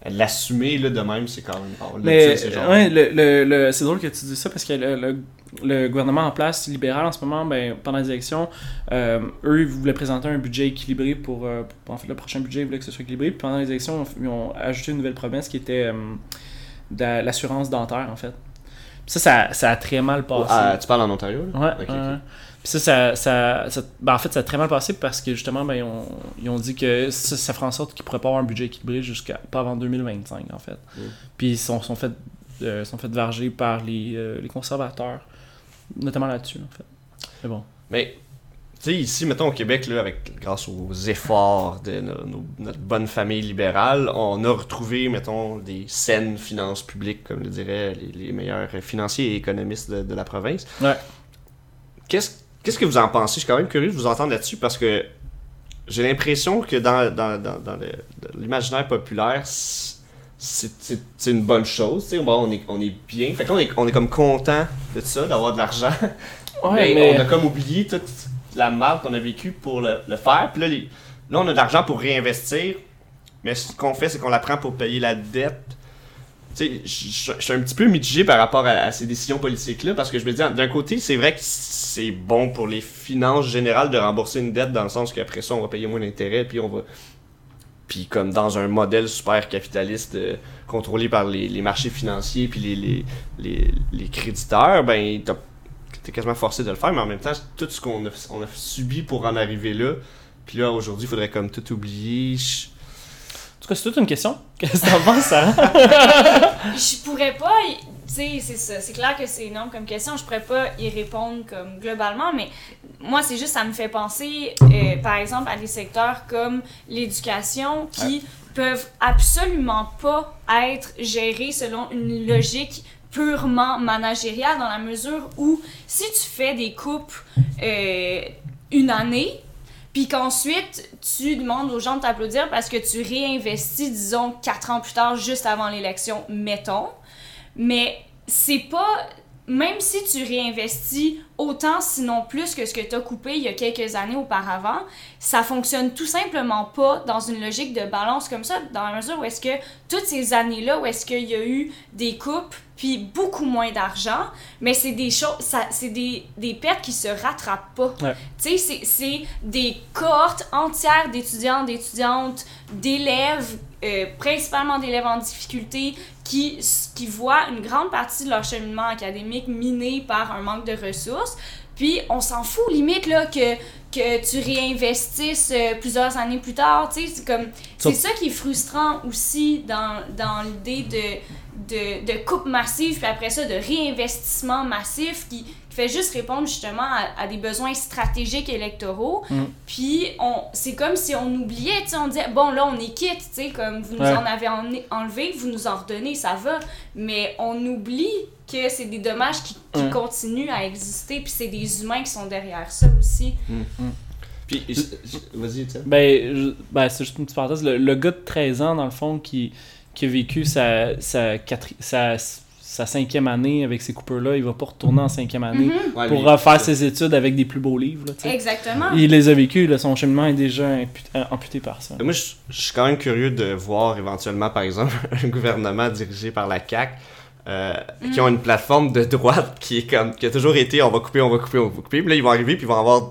L'assumer, là, de même, c'est quand même fort. Mais genre- ouais, le, le, le- c'est drôle que tu dis ça parce que le, le, gouvernement en place libéral en ce moment, ben, pendant les élections, euh, eux ils voulaient présenter un budget équilibré pour, euh, pour- en fait le prochain budget ils voulaient que ce soit équilibré. Puis pendant les élections, ils ont ajouté une nouvelle promesse qui était euh, de l'assurance dentaire en fait. Puis ça, ça, ça a très mal passé. Ah, tu parles en Ontario, là? Ouais. Puis ça, ça, ça, ça- ben, en fait, ça a très mal passé parce que justement, ben, ils, ont, ils ont dit que ça, ça ferait en sorte qu'ils pourraient pas avoir un budget équilibré jusqu'à pas avant 2025, en fait. Mm. Puis ils sont, sont fait, euh, sont fait varger par les, euh, les conservateurs, notamment là-dessus, en fait. Mais bon. Mais, sais, ici, mettons au Québec, là, avec, grâce aux efforts de no- no- notre bonne famille libérale, on a retrouvé, mettons, des saines finances publiques, comme le diraient les, les meilleurs financiers et économistes de, de la province. Ouais. Qu'est-ce qu'est-ce que vous en pensez? Je suis quand même curieux de vous entendre là-dessus parce que j'ai l'impression que dans, dans, dans, l'imaginaire populaire, c'est- une bonne chose. tu sais. Bon, on, est, on est bien. Fait qu'on est, on est comme content de ça, d'avoir de l'argent. Ouais, Mais mais. on a comme oublié toute la marque qu'on a vécue pour le, le faire. Puis là, les- là, on a de l'argent pour réinvestir. Mais ce qu'on fait, c'est qu'on la prend pour payer la dette. Je suis un petit peu mitigé par rapport à, ces décisions politiques-là. Parce que je me dis, d'un côté, c'est vrai que c'est bon pour les finances générales de rembourser une dette dans le sens qu'après ça, on va payer moins d'intérêts. Puis on va. Puis comme dans un modèle super capitaliste euh, contrôlé par les, les marchés financiers puis les, les, les, les créditeurs, ben t'es quasiment forcé de le faire, mais en même temps, tout ce qu'on a, on a subi pour en arriver là, puis là, aujourd'hui, il faudrait comme tout oublier. Tout cas, c'est toute une question. Qu'est-ce que t'en penses, Sarah? Je pourrais pas, tu sais, c'est ça. C'est clair que c'est énorme comme question. Je pourrais pas y répondre comme globalement, mais moi, c'est juste, ça me fait penser, euh, par exemple, à des secteurs comme l'éducation qui peuvent absolument pas être gérés selon une logique purement managériale dans la mesure où si tu fais des coupes euh, une année, puis qu'ensuite, tu demandes aux gens de t'applaudir parce que tu réinvestis, disons, quatre ans plus tard, juste avant l'élection, mettons. Mais c'est pas. Même si tu réinvestis autant, sinon plus que ce que tu as coupé il y a quelques années auparavant, ça fonctionne tout simplement pas dans une logique de balance comme ça, dans la mesure où est-ce que toutes ces années-là, où est-ce qu'il y a eu des coupes, puis beaucoup moins d'argent, mais c'est des choses, c'est des, des pertes qui se rattrapent pas. Ouais. Tu sais, c'est- c'est des cohortes entières d'étudiants, d'étudiantes, d'élèves, euh, principalement d'élèves en difficulté, qui, qui voient une grande partie de leur cheminement académique miné par un manque de ressources. Puis on s'en fout limite là que que tu réinvestisses euh, plusieurs années plus tard, tu sais, c'est comme c'est ça qui est frustrant aussi dans, dans l'idée de, de, de coupe massive puis après ça de réinvestissement massif qui, qui fait juste répondre justement à, à des besoins stratégiques électoraux. Mm. Puis on c'est comme si on oubliait, tu sais, on disait bon là on est quitte, tu sais, comme vous nous Ouais. en avez en- enlevé, vous nous en redonnez, ça va, mais on oublie que c'est des dommages qui, qui Ouais. continuent à exister puis c'est des humains qui sont derrière ça aussi. Puis, je- je- vas-y. Ben, je- ben, c'est juste une petite parenthèse. Le, le gars de 13 ans, dans le fond, qui, qui a vécu sa, sa, quatri- sa, sa cinquième année avec ces coupeurs-là, il va pas retourner en cinquième année Mhm. Ouais, pour refaire ses études avec des plus beaux livres. là. Exactement. Il les a vécus, là, son cheminement est déjà euh, amputé par ça. Moi, je, je suis quand même curieux de voir éventuellement, par exemple, [laughs] un gouvernement dirigé par la CAQ euh, qui ont une plateforme de droite qui est comme qui a toujours été on va couper, on va couper, on va couper. Puis là, ils vont arriver puis ils vont avoir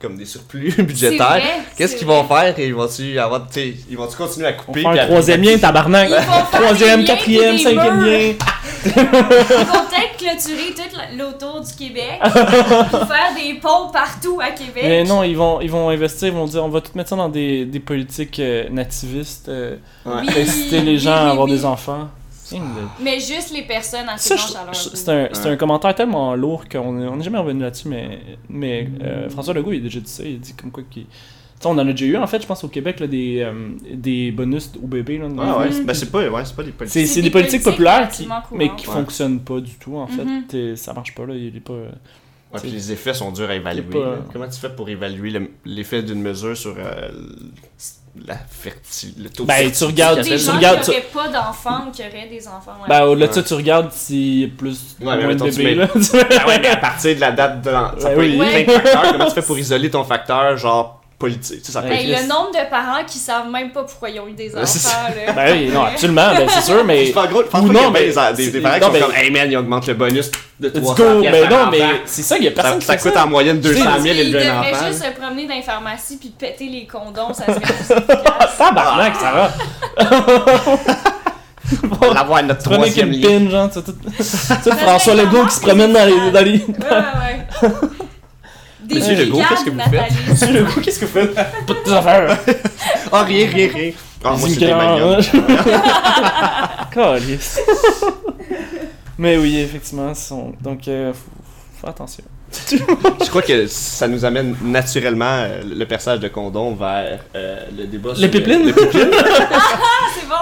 comme des surplus [laughs] budgétaires. Qu'est-ce qu'ils vont faire? Et ils vont-tu avoir, ils vont-tu continuer à On couper va faire puis un troisième lien, tabarnak! Troisième, quatrième, cinquième lien! [laughs] Ils vont peut-être clôturer tout l'autour du Québec pour faire des ponts partout à Québec. Mais non, ils vont, ils vont investir, ils vont dire on va tout mettre ça dans des, des politiques euh, nativistes, euh, Ouais. Oui, inciter les gens oui, à avoir oui. des enfants. Mais juste les personnes assez Ça, c'est un, Ouais. un commentaire tellement lourd qu'on n'est on est jamais revenu là-dessus, mais, mais euh, François Legault, il a déjà dit ça. Il a dit comme quoi qu'il. Tu on en a déjà eu, en fait, je pense, au Québec, là, des, euh, des bonus au bébé. Là, Ah ouais, c'est- ben c'est pas, ouais, c'est pas des politiques. c'est des, politiques, populaires qui, mais qui Ouais. fonctionnent pas du tout, en fait. Mhm. Ça marche pas, là. Il est pas. euh, Ouais, puis les effets sont durs à évaluer. pas-. Comment tu fais pour évaluer le- l'effet d'une mesure sur euh, la le taux de Ben, tu fertilité regardes- Des tu gens regardes- qui n'auraient pas d'enfants ou qui auraient des enfants. ouais. Ben, au-delà de Ouais. ça, tu regardes s'il y a plus Ouais, mais moins de mettons, tu bébés, mets- là. Ah ouais, mais à partir de la date de l'an- Ça Ouais, peut oui. être plein de facteurs. Comment tu fais pour isoler ton facteur, genre, politique? Ça Ouais. Ben, le nombre de parents qui savent même pas pourquoi ils ont eu des enfants. Là. Ben oui, non, absolument, ben, c'est sûr, mais. [laughs] En gros, Ou non, mais des, des, parents qui non, sont mais- comme Hey man, ils augmentent le bonus de Let's 300 go! piastres Ben par non, mais c'est ça, il y a personne Ça, qui ça fait coûte ça. en moyenne 200 Parce 000 qu'ils élever un devraient enfant. juste se promener dans les pharmacies puis péter les condoms, ça serait [laughs] plus efficace. Tabarnak, ça va. [laughs] On va l'avoir notre troisième pin, genre, tu sais, tout, tu sais, François Legault qui se promène dans les. Ouais, ouais, Monsieur Legault, qu'est-ce que vous faites? Monsieur Legault, qu'est-ce que vous faites? Pas de tes affaires. Ah, rien, rien, rien. Ah, moi, Des c'était. [laughs] Calisse. Mais oui, effectivement, sont... donc euh, faut, faut faire attention. Je crois que ça nous amène naturellement euh, le personnage de Condon vers euh, le débat sur Les pipelines? le pipelines. Ah, c'est bon!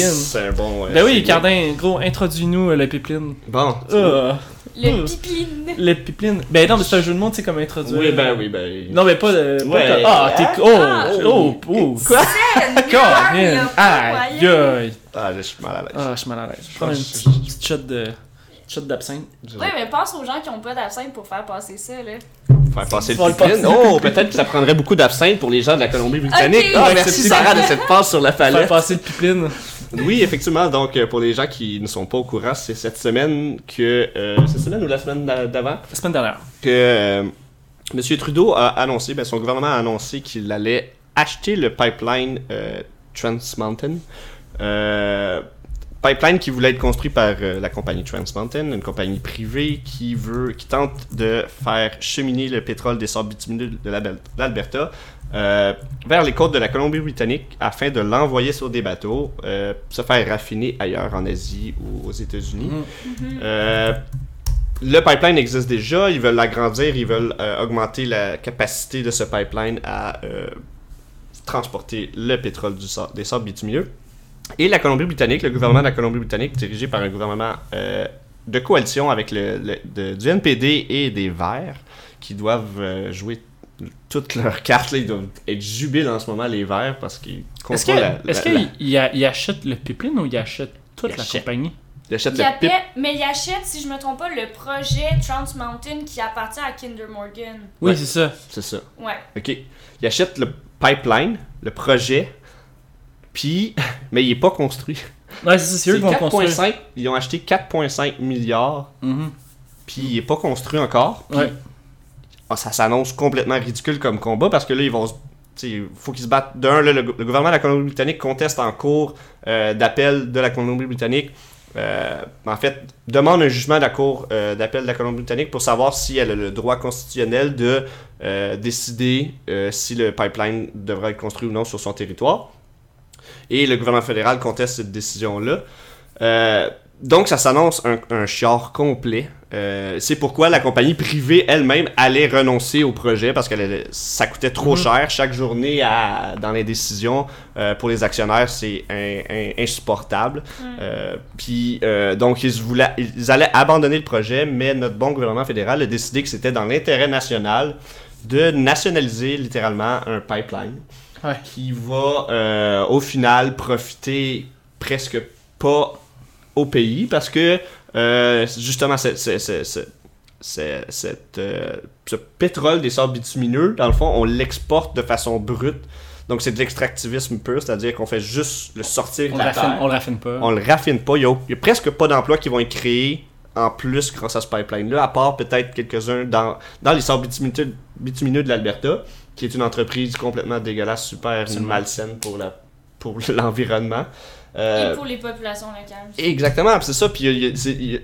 C'est un bon. euh, Ben oui. Cardin, gros, introduis-nous euh, le pipeline. Bon. Ah, Le Hmm. pipeline. le pipeline. Ben non, mais c'est un jeu de mots, tu sais, comme introduire. Oui, ben oui, ben. Non, mais pas Ouais. comme- Ah, t'es. Oh, Ah. oh, oh, quoi? [laughs] Colin! Aïe, aïe. Ah, là, je suis mal à l'aise. Ah, je suis mal à l'aise. Je prends une Je- petite shot de. shot d'absinthe. Oui, mais pense aux gens qui ont pas d'absinthe pour faire passer ça, là. Faire passer le passer. Oh, peut-être que ça prendrait beaucoup d'absinthe pour les gens de la Colombie-Britannique. Ah, Ouais, merci Sarah de cette passe sur la Faire palette. passer le pipeline. Oui, effectivement. Donc, euh, pour les gens qui ne sont pas au courant, c'est cette semaine que. euh, cette semaine ou la semaine d'a- d'avant La semaine dernière. que euh, M. Trudeau a annoncé, ben, son gouvernement a annoncé qu'il allait acheter le pipeline euh, Trans Mountain. Pipeline qui voulait être construit par la compagnie Trans Mountain, une compagnie privée qui veut, qui tente de faire cheminer le pétrole des sables bitumineux de l'Alber- l'Alberta euh, vers les côtes de la Colombie-Britannique afin de l'envoyer sur des bateaux, euh, se faire raffiner ailleurs en Asie ou aux États-Unis. Mhm. Euh, le pipeline existe déjà, ils veulent l'agrandir, ils veulent euh, augmenter la capacité de ce pipeline à euh, transporter le pétrole du des sables bitumineux. Et la Colombie-Britannique, le gouvernement de la Colombie-Britannique, dirigé par un gouvernement euh, de coalition avec le, le- de- du NPD et des Verts, qui doivent euh, jouer toutes leurs cartes. là. ils doivent être jubiles en ce moment, les Verts, parce qu'ils Est-ce contrôlent la, que- est-ce la- la- qu'il il a- il achète le pipeline ou il achète toute Il la achète. compagnie? ils achètent Il le pipe. appelle- mais il achète, si je me trompe pas, le projet Trans Mountain qui appartient à Kinder Morgan. Oui, Ouais. c'est ça. C'est ça. Ouais. OK. Il achète le pipeline, le projet, puis, [laughs] mais il est pas construit. Ouais, c'est ça, c'est eux qui vont construire. 4,5. Ils ont acheté 4,5 milliards, Mhm. puis il est pas construit encore. puis- Ouais. Ah, ça s'annonce complètement ridicule comme combat parce que là, ils vont se. Il faut qu'ils se battent. D'un, le, le gouvernement de la Colombie-Britannique conteste en cours euh, d'appel de la Colombie-Britannique. Euh, en fait, demande un jugement de la Cour euh, d'appel de la Colombie-Britannique pour savoir si elle a le droit constitutionnel de décider si le pipeline devra être construit ou non sur son territoire. Et le gouvernement fédéral conteste cette décision-là. Donc, ça s'annonce un, un chiard complet. Euh, c'est pourquoi la compagnie privée elle-même allait renoncer au projet parce que ça coûtait trop Mhm. cher. Chaque journée à- dans les décisions euh, pour les actionnaires, c'est insupportable. Euh, Puis, donc, ils, voulaient, ils allaient abandonner le projet, mais notre bon gouvernement fédéral a décidé que c'était dans l'intérêt national de nationaliser littéralement un pipeline Ouais. qui va au final profiter presque pas au pays parce que euh, justement c'est- c'est- cette, euh, ce pétrole des sables bitumineux, dans le fond, on l'exporte de façon brute. Donc c'est de l'extractivisme pur, c'est-à-dire qu'on fait juste le sortir On de le la raffine, terre. on le raffine pas. On le raffine pas. Il y a, il y a presque pas d'emplois qui vont être créés en plus grâce à ce pipeline-là, à part peut-être quelques-uns dans, dans les sables bitumineux, bitumineux de l'Alberta, qui est une entreprise complètement dégueulasse, super malsaine pour la pour [laughs] l'environnement. Euh, Et pour les populations locales. Exactement, c'est ça. Puis il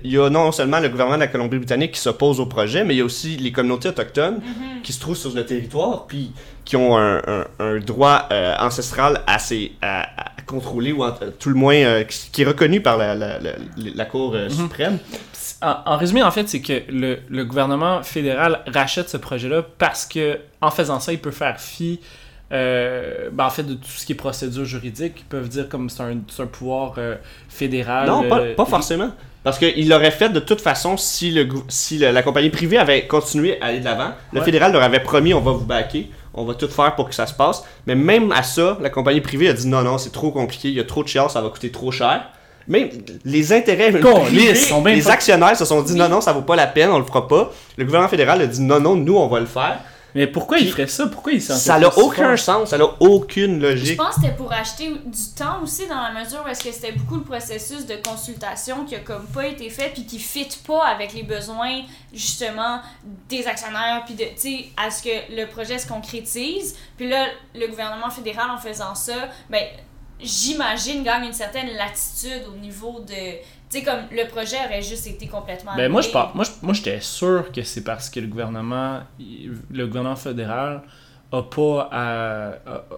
y, a- y non seulement le gouvernement de la Colombie-Britannique qui s'oppose au projet, mais il y a aussi les communautés autochtones Mhm. qui se trouvent sur le territoire, puis qui ont un, un- un droit euh, ancestral assez à, à contrôler, ou en- tout le moins euh, qui, est reconnu par la, la, la, la Cour euh, suprême. En, en résumé, en fait, c'est que le, le gouvernement fédéral rachète ce projet-là parce que en faisant ça, il peut faire fi euh, ben, en fait de tout ce qui est procédure juridique. Ils peuvent dire comme c'est un, pouvoir euh, fédéral. Non, pas, euh, pas forcément. Parce qu'il l'aurait fait de toute façon si, le, si le- la compagnie privée avait continué à aller de l'avant. Le Ouais. fédéral leur avait promis on va vous backer, on va tout faire pour que ça se passe. Mais même à ça, la compagnie privée a dit non, non, c'est trop compliqué, il y a trop de chiens, ça va coûter trop cher. Même les intérêts privés, sont les actionnaires se sont dit Oui. non, non, ça vaut pas la peine, on le fera pas. Le gouvernement fédéral a dit non, non, nous on va le faire. Mais pourquoi il Puis, ferait ça? Pourquoi il s'en Ça n'a aucun fort? sens, ça n'a aucune Je logique. pense que c'était pour acheter du temps aussi dans la mesure où est-ce que c'était beaucoup le processus de consultation qui a comme pas été fait puis qui fit pas avec les besoins justement des actionnaires puis de tu sais à ce que le projet se concrétise. Puis là le gouvernement fédéral en faisant ça, ben j'imagine gagne une certaine latitude au niveau de tu sais comme le projet aurait juste été complètement Ben, moi, je pense, moi, j'étais sûr que c'est parce que le gouvernement, le gouvernement fédéral a pas à,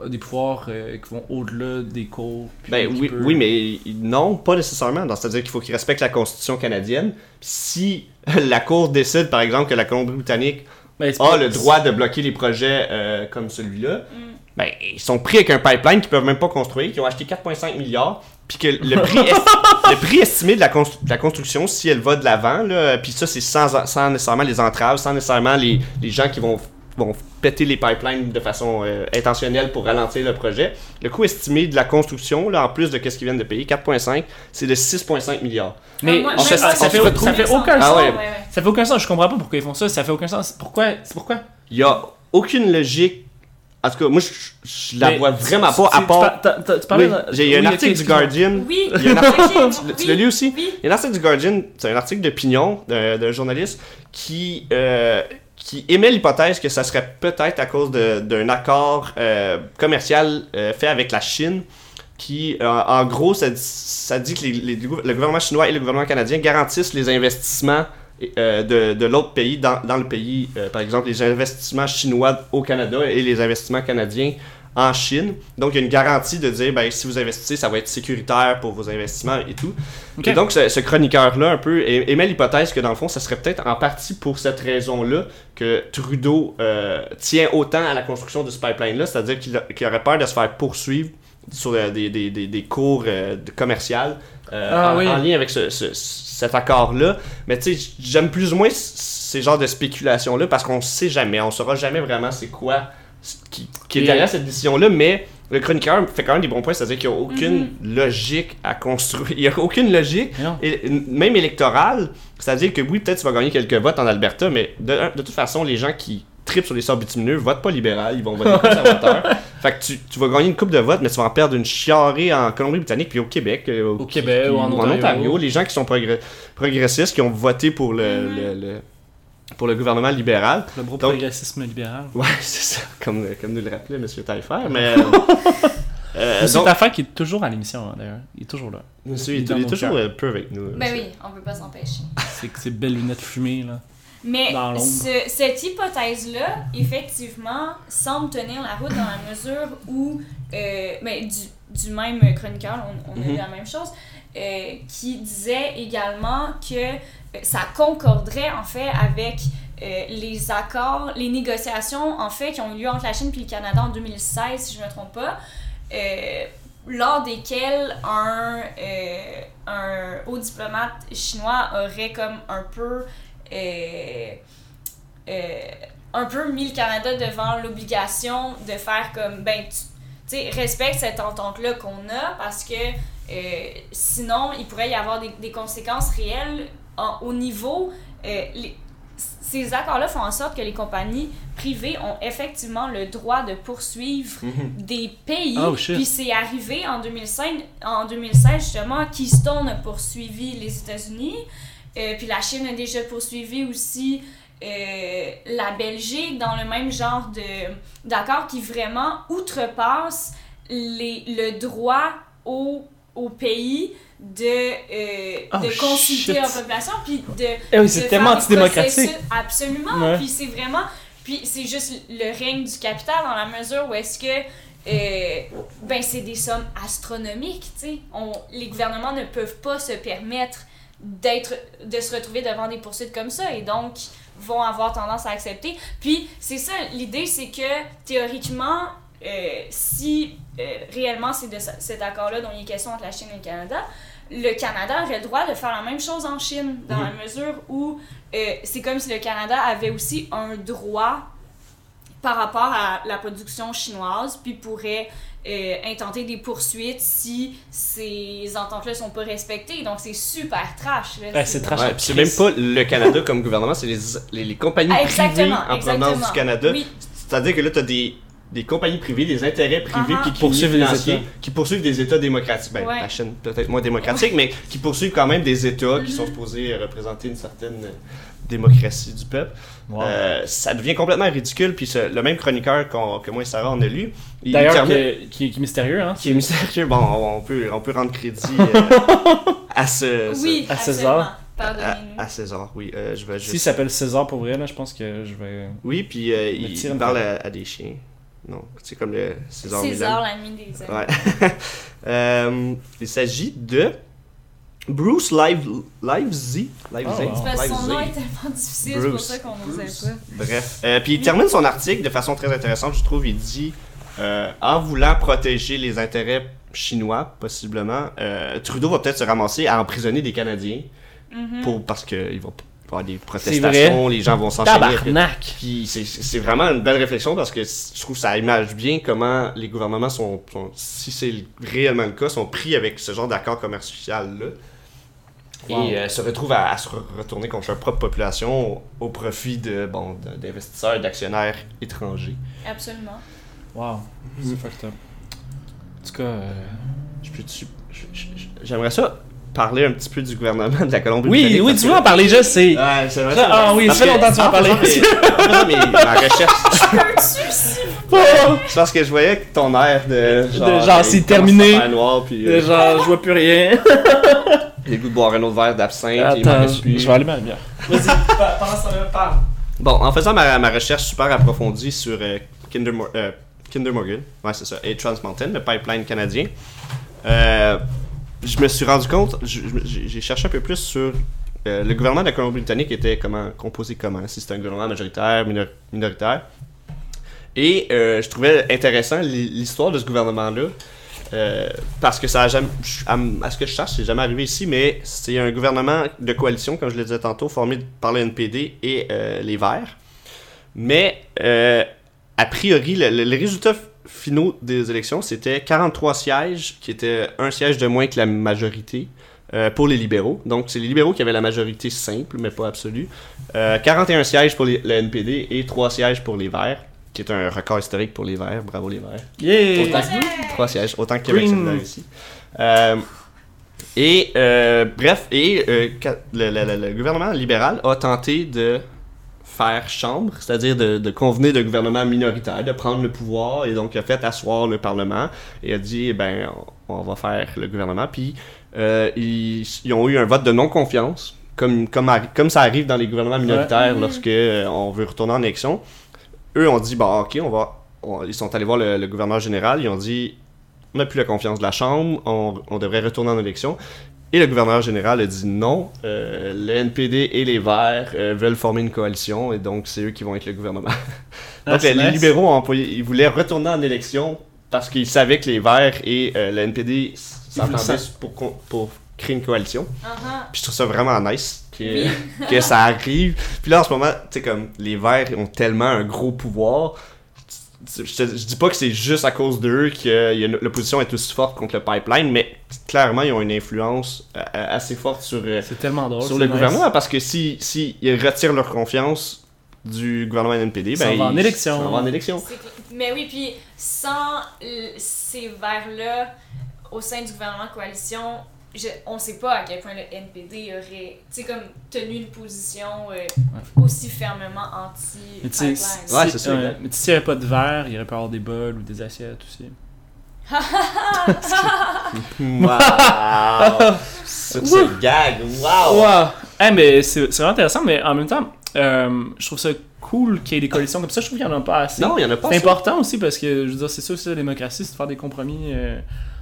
des pouvoirs euh, qui vont au-delà des cours. Ben oui, peut- oui, mais non, pas nécessairement. C'est-à-dire qu'il faut qu'il respecte la Constitution canadienne. Si [laughs] la Cour décide, par exemple, que la Colombie-Britannique Ben, a pas- le droit de bloquer les projets euh, comme celui-là, Mm. Ben, ils sont pris avec un pipeline qu'ils peuvent même pas construire, qui ont acheté 4,5 milliards, puis que le prix, [laughs] est- le prix estimé de la, constru- de la construction, si elle va de l'avant, puis ça, c'est sans, sans nécessairement les entraves, sans nécessairement les, les gens qui vont, vont péter les pipelines de façon euh, intentionnelle pour ralentir le projet. Le coût estimé de la construction, là, en plus de ce qu'ils viennent de payer, 4,5, c'est de 6,5 milliards. Mais Ah, moi- ça, ça, fait, ça aucun sens. Ah ouais. Ouais, ouais. Ça fait aucun sens. Je comprends pas pourquoi ils font ça. Ça fait aucun sens. Pourquoi C'est pourquoi? Il y a aucune logique. En tout cas, moi, je, je la Mais vois vraiment pas, à part. tu par- parlais Oui, de- j'ai il y a un oui, ok, article du. Guardian. Oui, Il y a un article- Tu, l'as lu aussi? Oui. Il y a un article du Guardian, c'est un article d'opinion d'un d'un journaliste qui, euh, qui émet l'hypothèse que ça serait peut-être à cause de- d'un accord euh, commercial euh, fait avec la Chine qui, euh, en gros, ça, dit- ça dit que les- les- le gouvernement chinois et le gouvernement canadien garantissent les investissements euh, de, de l'autre pays dans, dans le pays. Euh, par exemple, les investissements chinois au Canada et les investissements canadiens en Chine. Donc, il y a une garantie de dire, ben, si vous investissez, ça va être sécuritaire pour vos investissements et tout. Et donc, ce, ce chroniqueur-là, un peu, émet l'hypothèse que, dans le fond, ça serait peut-être en partie pour cette raison-là que Trudeau euh, tient autant à la construction de ce pipeline-là, c'est-à-dire qu'il qu'il aurait peur de se faire poursuivre sur euh, des, des, des, des cours euh, de- commerciales euh, Ah en, oui. en lien avec ce, ce- cet accord-là. Mais tu sais, j'aime plus ou moins ces genres de spéculations-là parce qu'on sait jamais, on saura jamais vraiment c'est quoi qui, qui est derrière cette décision-là, mais le chroniqueur fait quand même des bons points, c'est-à-dire qu'il n'y [laughs] a aucune logique à construire. Il n'y a aucune logique, et, même électorale, c'est-à-dire que oui, peut-être tu vas gagner quelques votes en Alberta, mais de, de toute façon, les gens qui tripent sur les sorts bitumineux votent pas libéral, ils vont voter conservateur. [laughs] fait que tu, tu vas gagner une coupe de votes, mais tu vas en perdre une chiarée en Colombie-Britannique puis au Québec. euh, Au Québec ou en Ontario. Les gens qui sont progr- progressistes, qui ont voté pour le, Mhm. le- le- pour le gouvernement libéral. Le gros Donc- progressisme libéral. Ouais, [laughs] c'est ça, comme, comme nous le rappelait M. Taillefer. Mais. [laughs] euh, euh, C'est affaire qui est toujours à l'émission, hein, d'ailleurs. Il est toujours là. monsieur, il, il est il toujours cœurs. euh, peu avec nous. Ben oui, on peut pas s'empêcher. C'est que ces belles lunettes fumées, là. Mais ce- cette hypothèse-là, effectivement, semble tenir la route dans la mesure où, euh, ben, du, du même chroniqueur, on, on a Mhm. vu la même chose, euh, qui disait également que euh, ça concorderait en fait avec euh, les accords, les négociations en fait qui ont eu lieu entre la Chine et le Canada en 2016, si je me trompe pas. euh, lors desquels un, euh, un haut diplomate chinois aurait comme un peu un peu mis le Canada devant l'obligation de faire comme ben tu sais respecte cette entente là qu'on a parce que euh, sinon il pourrait y avoir des, des conséquences réelles en- au niveau euh, les- ces accords-là font en sorte que les compagnies privées ont effectivement le droit de poursuivre Mhm. des pays. Oh. Puis c'est arrivé en 2005, en 2016 justement, Keystone a poursuivi les États-Unis. Euh, puis la Chine a déjà poursuivi aussi euh, la Belgique dans le même genre de d'accord qui vraiment outrepasse les, le droit au, au pays de, euh, Oh, de consulter shit. leur population puis de Eh oui, c'est tellement antidémocratique. Absolument. Ouais. Puis c'est vraiment. Puis c'est juste le règne du capital dans la mesure où est-ce que. euh, ben c'est des sommes astronomiques, tu sais. Les gouvernements ne peuvent pas se permettre d'être de se retrouver devant des poursuites comme ça et donc vont avoir tendance à accepter. Puis c'est ça, l'idée c'est que théoriquement, euh, si euh, réellement c'est de ce- cet accord-là dont il est question entre la Chine et le Canada, le Canada aurait le droit de faire la même chose en Chine, dans la mesure où euh, c'est comme si le Canada avait aussi un droit par rapport à la production chinoise, puis pourrait euh, intenter des poursuites si ces ententes-là sont pas respectées. Donc c'est super trash. Ouais, c'est trash. Ouais, puis c'est même pas le Canada comme gouvernement, c'est les, les, les compagnies Ah, privées exactement, en provenance du Canada. Oui. C'est-à-dire que là, tu as des, des compagnies privées, des intérêts privés Uh-huh. qui Qui poursuivent les États. qui poursuivent des États démocratiques. Ben, Ouais. la Chine peut-être moins démocratique, mais qui poursuivent quand même des États qui Mm-hmm. sont supposés représenter une certaine démocratie du peuple. Wow. Euh, ça devient complètement ridicule. Puis ce- le même chroniqueur que moi et Sarah on a lu, il D'ailleurs, termine- qui, qui est mystérieux, hein. qui est mystérieux. Bon, on peut, on peut rendre crédit euh, [laughs] à ce, ce- Oui, à. César. À, à César. Oui, euh, je vais juste. S'il s'appelle César pour vrai, là, je pense que je vais. Oui, puis euh, il, parle à, à des chiens. Non, c'est comme le César, César, l'ami des. Ouais. [laughs] Euh, il s'agit de Bruce Live. Livesey. Oh, wow. Son nom est tellement difficile, c'est pour ça qu'on n'osait pas. Bref. Euh, puis il termine son article de façon très intéressante, je trouve. Il dit euh, En voulant protéger les intérêts chinois, possiblement, euh, Trudeau va peut-être se ramasser à emprisonner des Canadiens Mhm. pour, parce qu'il va y avoir des protestations, les gens vont s'enchaîner. Tabarnak! Puis c'est- c'est vraiment une belle réflexion parce que je trouve que ça image bien comment les gouvernements sont, sont- si c'est réellement le cas, sont pris avec ce genre d'accord commercial-là. Wow. Et euh, se retrouvent à, à se re- retourner contre leur propre population au, au profit de bon de- d'investisseurs et d'actionnaires étrangers. Absolument. Wow, c'est fucked up. En tout cas, euh, Je peux je- je- je- J'aimerais ça parler un petit peu du gouvernement de la Colombie. Oui, oui, tu veux en parler, je sais. Ouais, c'est vrai. Ah oui, ça fait longtemps que tu vas en parler. [laughs] En faisant mes- ma recherche, [laughs] vous Oh! c'est parce que je voyais que ton air de genre, il c'est commence terminé. noir, puis, euh, Genre, je vois plus rien. [laughs] J'ai le goût de boire un autre verre d'absinthe. et il m'en Attends, reste je plus. je vais allumer la lumière. Vas-y, ce temps-là, parle. Bon, en faisant ma, ma recherche super approfondie sur euh, Kinder, euh, Kinder Morgan, ouais, c'est ça, et Trans Mountain, le pipeline canadien, euh, je me suis rendu compte, j'ai cherché un peu plus sur euh, le gouvernement de la Colombie-Britannique était comment, composé comment, si c'était un gouvernement majoritaire, minor- minoritaire. Et euh, je trouvais intéressant l'hi- l'histoire de ce gouvernement-là. Euh, parce que ça a jamais, à, ce que je sache, c'est jamais arrivé ici, mais c'est un gouvernement de coalition, comme je le disais tantôt, formé par le NPD et euh, les Verts. Mais euh, a priori, le- le- les résultats finaux des élections, c'était 43 sièges, qui étaient un siège de moins que la majorité pour les libéraux. Donc, c'est les libéraux qui avaient la majorité simple, mais pas absolue. Euh, 41 sièges pour les- le NPD et 3 sièges pour les Verts, qui est un record historique pour les Verts. Bravo les Verts. Yeah! Autant- Ouais. Trois sièges, autant que Québec solidaire ici. Euh, et euh, bref, et euh, le, le- le- le gouvernement libéral a tenté de faire chambre, c'est-à-dire de, de convenir de gouvernement minoritaire, de prendre le pouvoir, et donc a fait asseoir le Parlement, et a dit, eh ben, on, on va faire le gouvernement, puis euh, ils, ils ont eu un vote de non-confiance, comme, comme, arri- comme ça arrive dans les gouvernements minoritaires lorsque euh, on veut retourner en élection. Eux ont dit, bon, ok, on va, on- ils sont allés voir le, le gouverneur général, ils ont dit on n'a plus la confiance de la Chambre, on, on devrait retourner en élection. Et le gouverneur général a dit non, euh, le NPD et les Verts euh, veulent former une coalition et donc c'est eux qui vont être le gouvernement. [laughs] Donc les nice. libéraux ont employé, ils voulaient retourner en élection parce qu'ils savaient que les Verts et euh, le NPD s'entendaient pour, pour créer une coalition. Uh-huh. Puis je trouve ça vraiment nice que, [laughs] que ça arrive. Puis là, en ce moment, tu sais, comme les Verts ont tellement un gros pouvoir. Je, te- je dis pas que c'est juste à cause d'eux que l'opposition est aussi forte contre le pipeline, mais clairement, ils ont une influence euh, euh, assez forte sur, euh, C'est tellement drôle. sur le nice. gouvernement parce que si, si ils retirent leur confiance du gouvernement NPD, ben s'en vont en élection. s'en vont en élection. Mais oui, puis sans ces vers-là au sein du gouvernement de coalition, je, on sait pas à quel point le NPD aurait tu sais, comme tenu une position euh, aussi fermement Mais tu sais, anti-pipeline. si- Ouais, c'est exact. mais s'il n'y avait pas de verre, il y aurait pas avoir des bols ou des assiettes aussi. [laughs] Wow! Sur ce gag, wow! Wow! Hey, mais c'est c'est vraiment intéressant, mais en même temps, euh, je trouve ça cool qu'il y ait des coalitions comme ça. Je trouve qu'il n'y en a pas assez. Non, il y en a pas. c'est important aussi parce que, je veux dire, c'est ça aussi la démocratie, c'est de faire des compromis euh,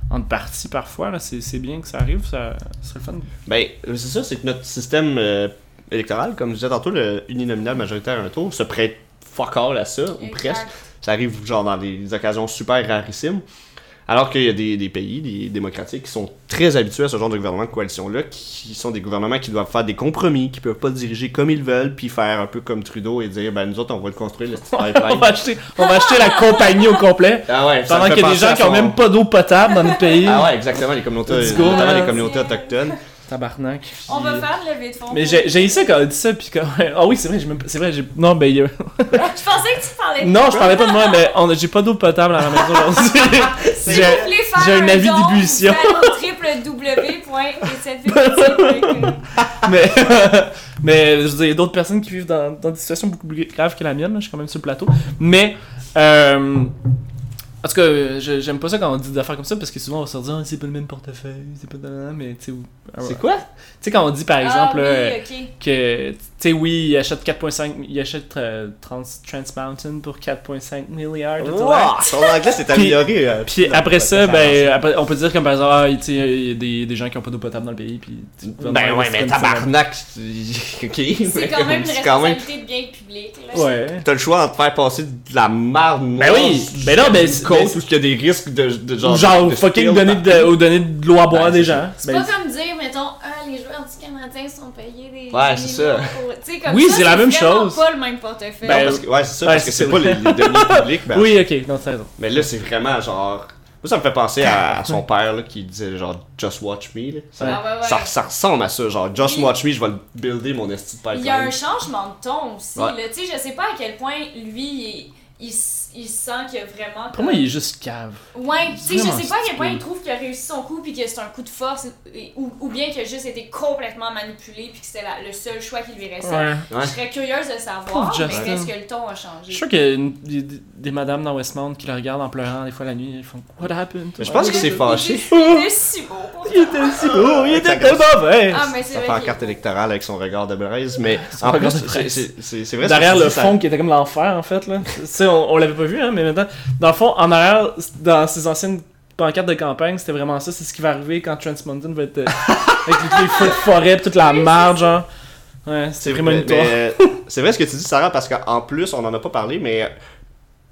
entre partis parfois. là. C'est c'est bien que ça arrive, ça ça serait le fun. Ben, c'est ça, c'est que notre système euh, électoral, comme je disais tantôt, le uninominal majoritaire à un tour, se prête fuck all à ça, ou Exact. presque. Ça arrive genre dans des occasions super rarissimes. Alors qu'il y a des, des pays, des démocratiques, qui sont très habitués à ce genre de gouvernement de coalition-là, qui sont des gouvernements qui doivent faire des compromis, qui peuvent pas diriger comme ils veulent, puis faire un peu comme Trudeau et dire, ben nous autres, on va le construire, le [laughs] petit on, pipeline. va acheter, on va acheter la compagnie au complet. Ah ouais, Pendant qu'il y a des gens qui ont son- même pas d'eau potable dans notre pays. Ah ouais, exactement, les communautés, Let's go, notamment man. les communautés autochtones. Tabarnak. On va faire le levée de fonds. Mais j'ai eu ça quand on dit ça, puis quand. [laughs] Ah oui, c'est vrai, j'ai même- c'est vrai, j'ai. Non, ben. il y a- [laughs] Je pensais que tu parlais de Non, je parlais pas de moi, mais on j'ai pas d'eau potable à la maison aujourd'hui. [laughs] Si J'ai- un avis d'ébullition. mais, mais je veux dire, il y a d'autres personnes qui vivent dans, dans des situations beaucoup plus graves que la mienne, là, je suis quand même sur le plateau. Mais, euh, en tout cas, je- j'aime pas ça quand on dit des affaires comme ça parce que souvent on va se dire, Ah, c'est pas le même portefeuille, c'est pas. mais tu sais, ou- C'est quoi? Tu sais, quand on dit par exemple ah, oui, ok. que sais, oui, il achète 4.5, il achète euh, Trans, Trans Mountain pour 4.5 milliards de dollars. Wow, son anglais s'est amélioré. euh, Puis après ça, ben, après, on peut dire comme par exemple, ah, tu il y a des, des gens qui ont pas d'eau potable dans le pays, puis... tu- Ben ouais, mais tabarnak, c'est- [laughs] ok. C'est quand même une responsabilité de bien public. Là. Ouais. T'as le choix entre faire passer de la marde Ben oui, ben non, ben, c'est- côte ben, où il y a des risques de, de genre. Ou genre, de fucking donner partout. de, ou donner de l'eau à boire des gens. C'est Ben, pas comme dire, mettons, Canadien sont payés des. Ouais, c'est ça. pour- Oui, c'est la même chose. pas le même portefeuille. Ben, Non, parce que- ouais, c'est ça, Ouais, parce que c'est c'est pas les, les deniers publics. ben, [laughs] oui, ok, non, t'as raison. Mais là, c'est vraiment genre. Moi, ça me fait penser à, à son père là, qui disait genre Just Watch Me. Là. Ça, Ah, ouais, ouais. ça, ça ressemble à ça, genre Just Oui. Watch Me, je vais le builder mon esti de pipeline. Il y a un changement de ton aussi. Ouais. là. Tu sais, je sais pas à quel point lui, il, il, il sent qu'il y a vraiment. Pour moi, il est juste cave. Ouais, tu sais, je sais pas à quel point il trouve qu'il a réussi son coup puis que c'est un coup de force ou, ou bien qu'il a juste été complètement manipulé puis que c'était le seul choix qui lui restait. Ouais. Ouais. Je serais curieuse de savoir, Pauvre mais est-ce que le ton a changé? Je suis sûr qu'il y a une- des, madames dans Westmount qui le regardent en pleurant des fois la nuit. Ils font What happened? Mais je pense qu'il s'est fâché. Il était [laughs] si beau Il était si beau, il était Ça- tellement mauvais. Ah, mais c'est Ça vrai. fait en carte électorale avec son regard de braise, mais en plus, c'est- braise. c'est c'est- c'est vrai. Derrière le fond qui était comme l'enfer en fait là. Tu sais, on, on l'avait pas vu hein, mais maintenant, dans le fond, en arrière, dans ses anciennes pancartes de campagne, c'était vraiment ça. C'est ce qui va arriver quand Trans Mountain va être euh, [laughs] avec les feux de forêt, toute la marge, genre. Ouais, C'est c'est vrai, vraiment une toile. mais, [laughs] c'est vrai ce que tu dis, Sarah, parce qu'en plus, on en a pas parlé, mais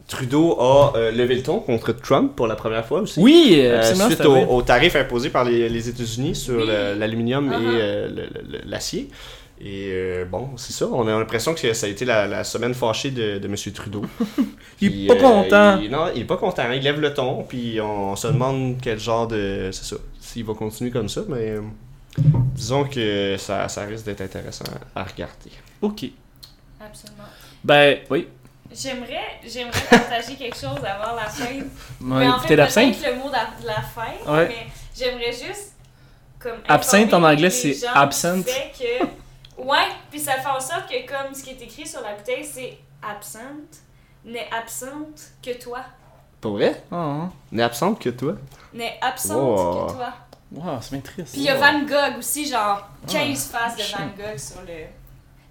Trudeau a euh, levé le ton contre Trump pour la première fois aussi. Oui, Euh, suite c'était au, vrai. au tarif imposé par les, les États-Unis sur Oui. l'aluminium Uh-huh. et euh, le- l'acier. Et euh, bon, c'est ça, on a l'impression que ça a été la, la semaine fâchée de, de M. Trudeau. [laughs] Il est Puis, pas euh, content. il- non, il est pas content, il lève le ton, puis on se demande quel genre de. C'est ça, s'il va continuer comme ça, mais euh, disons que ça, ça risque d'être intéressant à regarder. Ok. Absolument. Ben, oui. J'aimerais, j'aimerais [laughs] partager quelque chose avant la fin. On mais a en fait, l'absinthe. le mot de la fin, Ouais. mais j'aimerais juste comme Absinthe en anglais, c'est absinthe. que ouais, puis ça fait en sorte que comme ce qui est écrit sur la bouteille, c'est absinthe, n'est absente que toi, Pour vrai? Oh, N'est absente que toi? n'est absente Wow. que toi. wow, c'est bien triste. Puis il y a. Van Gogh aussi, genre 15 Ah, faces de. Van Gogh sur le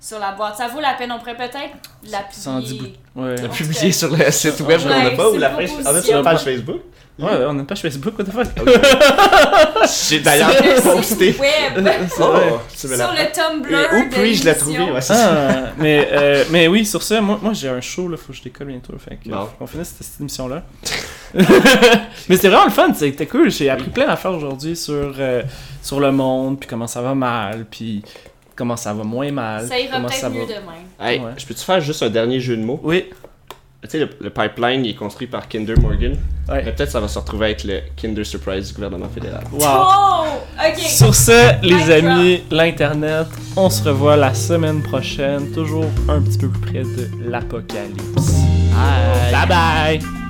sur la boîte. Ça vaut la peine, on pourrait peut-être la publier. Ouais. Publié cas. sur le site web, je Ouais, ne pas, ou la page, on a sur la page Facebook? Ouais, on a une page Facebook, what the fuck? [laughs] J'ai d'ailleurs posté. Web. Oh, sur le [laughs] Tumblr. Et où puis-je la trouver? Ah, mais, euh, mais oui, sur ça, moi, moi j'ai un show, là, faut que je décolle bientôt, fait finisse cette, cette émission-là. [laughs] mais c'était vraiment le fun, c'était cool, j'ai appris plein d'affaires aujourd'hui sur, euh, sur le monde, puis comment ça va mal, puis comment ça va moins mal. Ça ira comment peut-être ça mieux va... demain. Hey, Ouais. je peux-tu faire juste un dernier jeu de mots? Oui, Tu sais, le, le pipeline il est construit par Kinder Morgan. ouais. Mais peut-être ça va se retrouver avec le Kinder Surprise du gouvernement fédéral. Wow. Oh! Ok. Sur ce, les amis, l'Internet, on se revoit la semaine prochaine, toujours un petit peu plus près de l'apocalypse. Bye! Bye bye!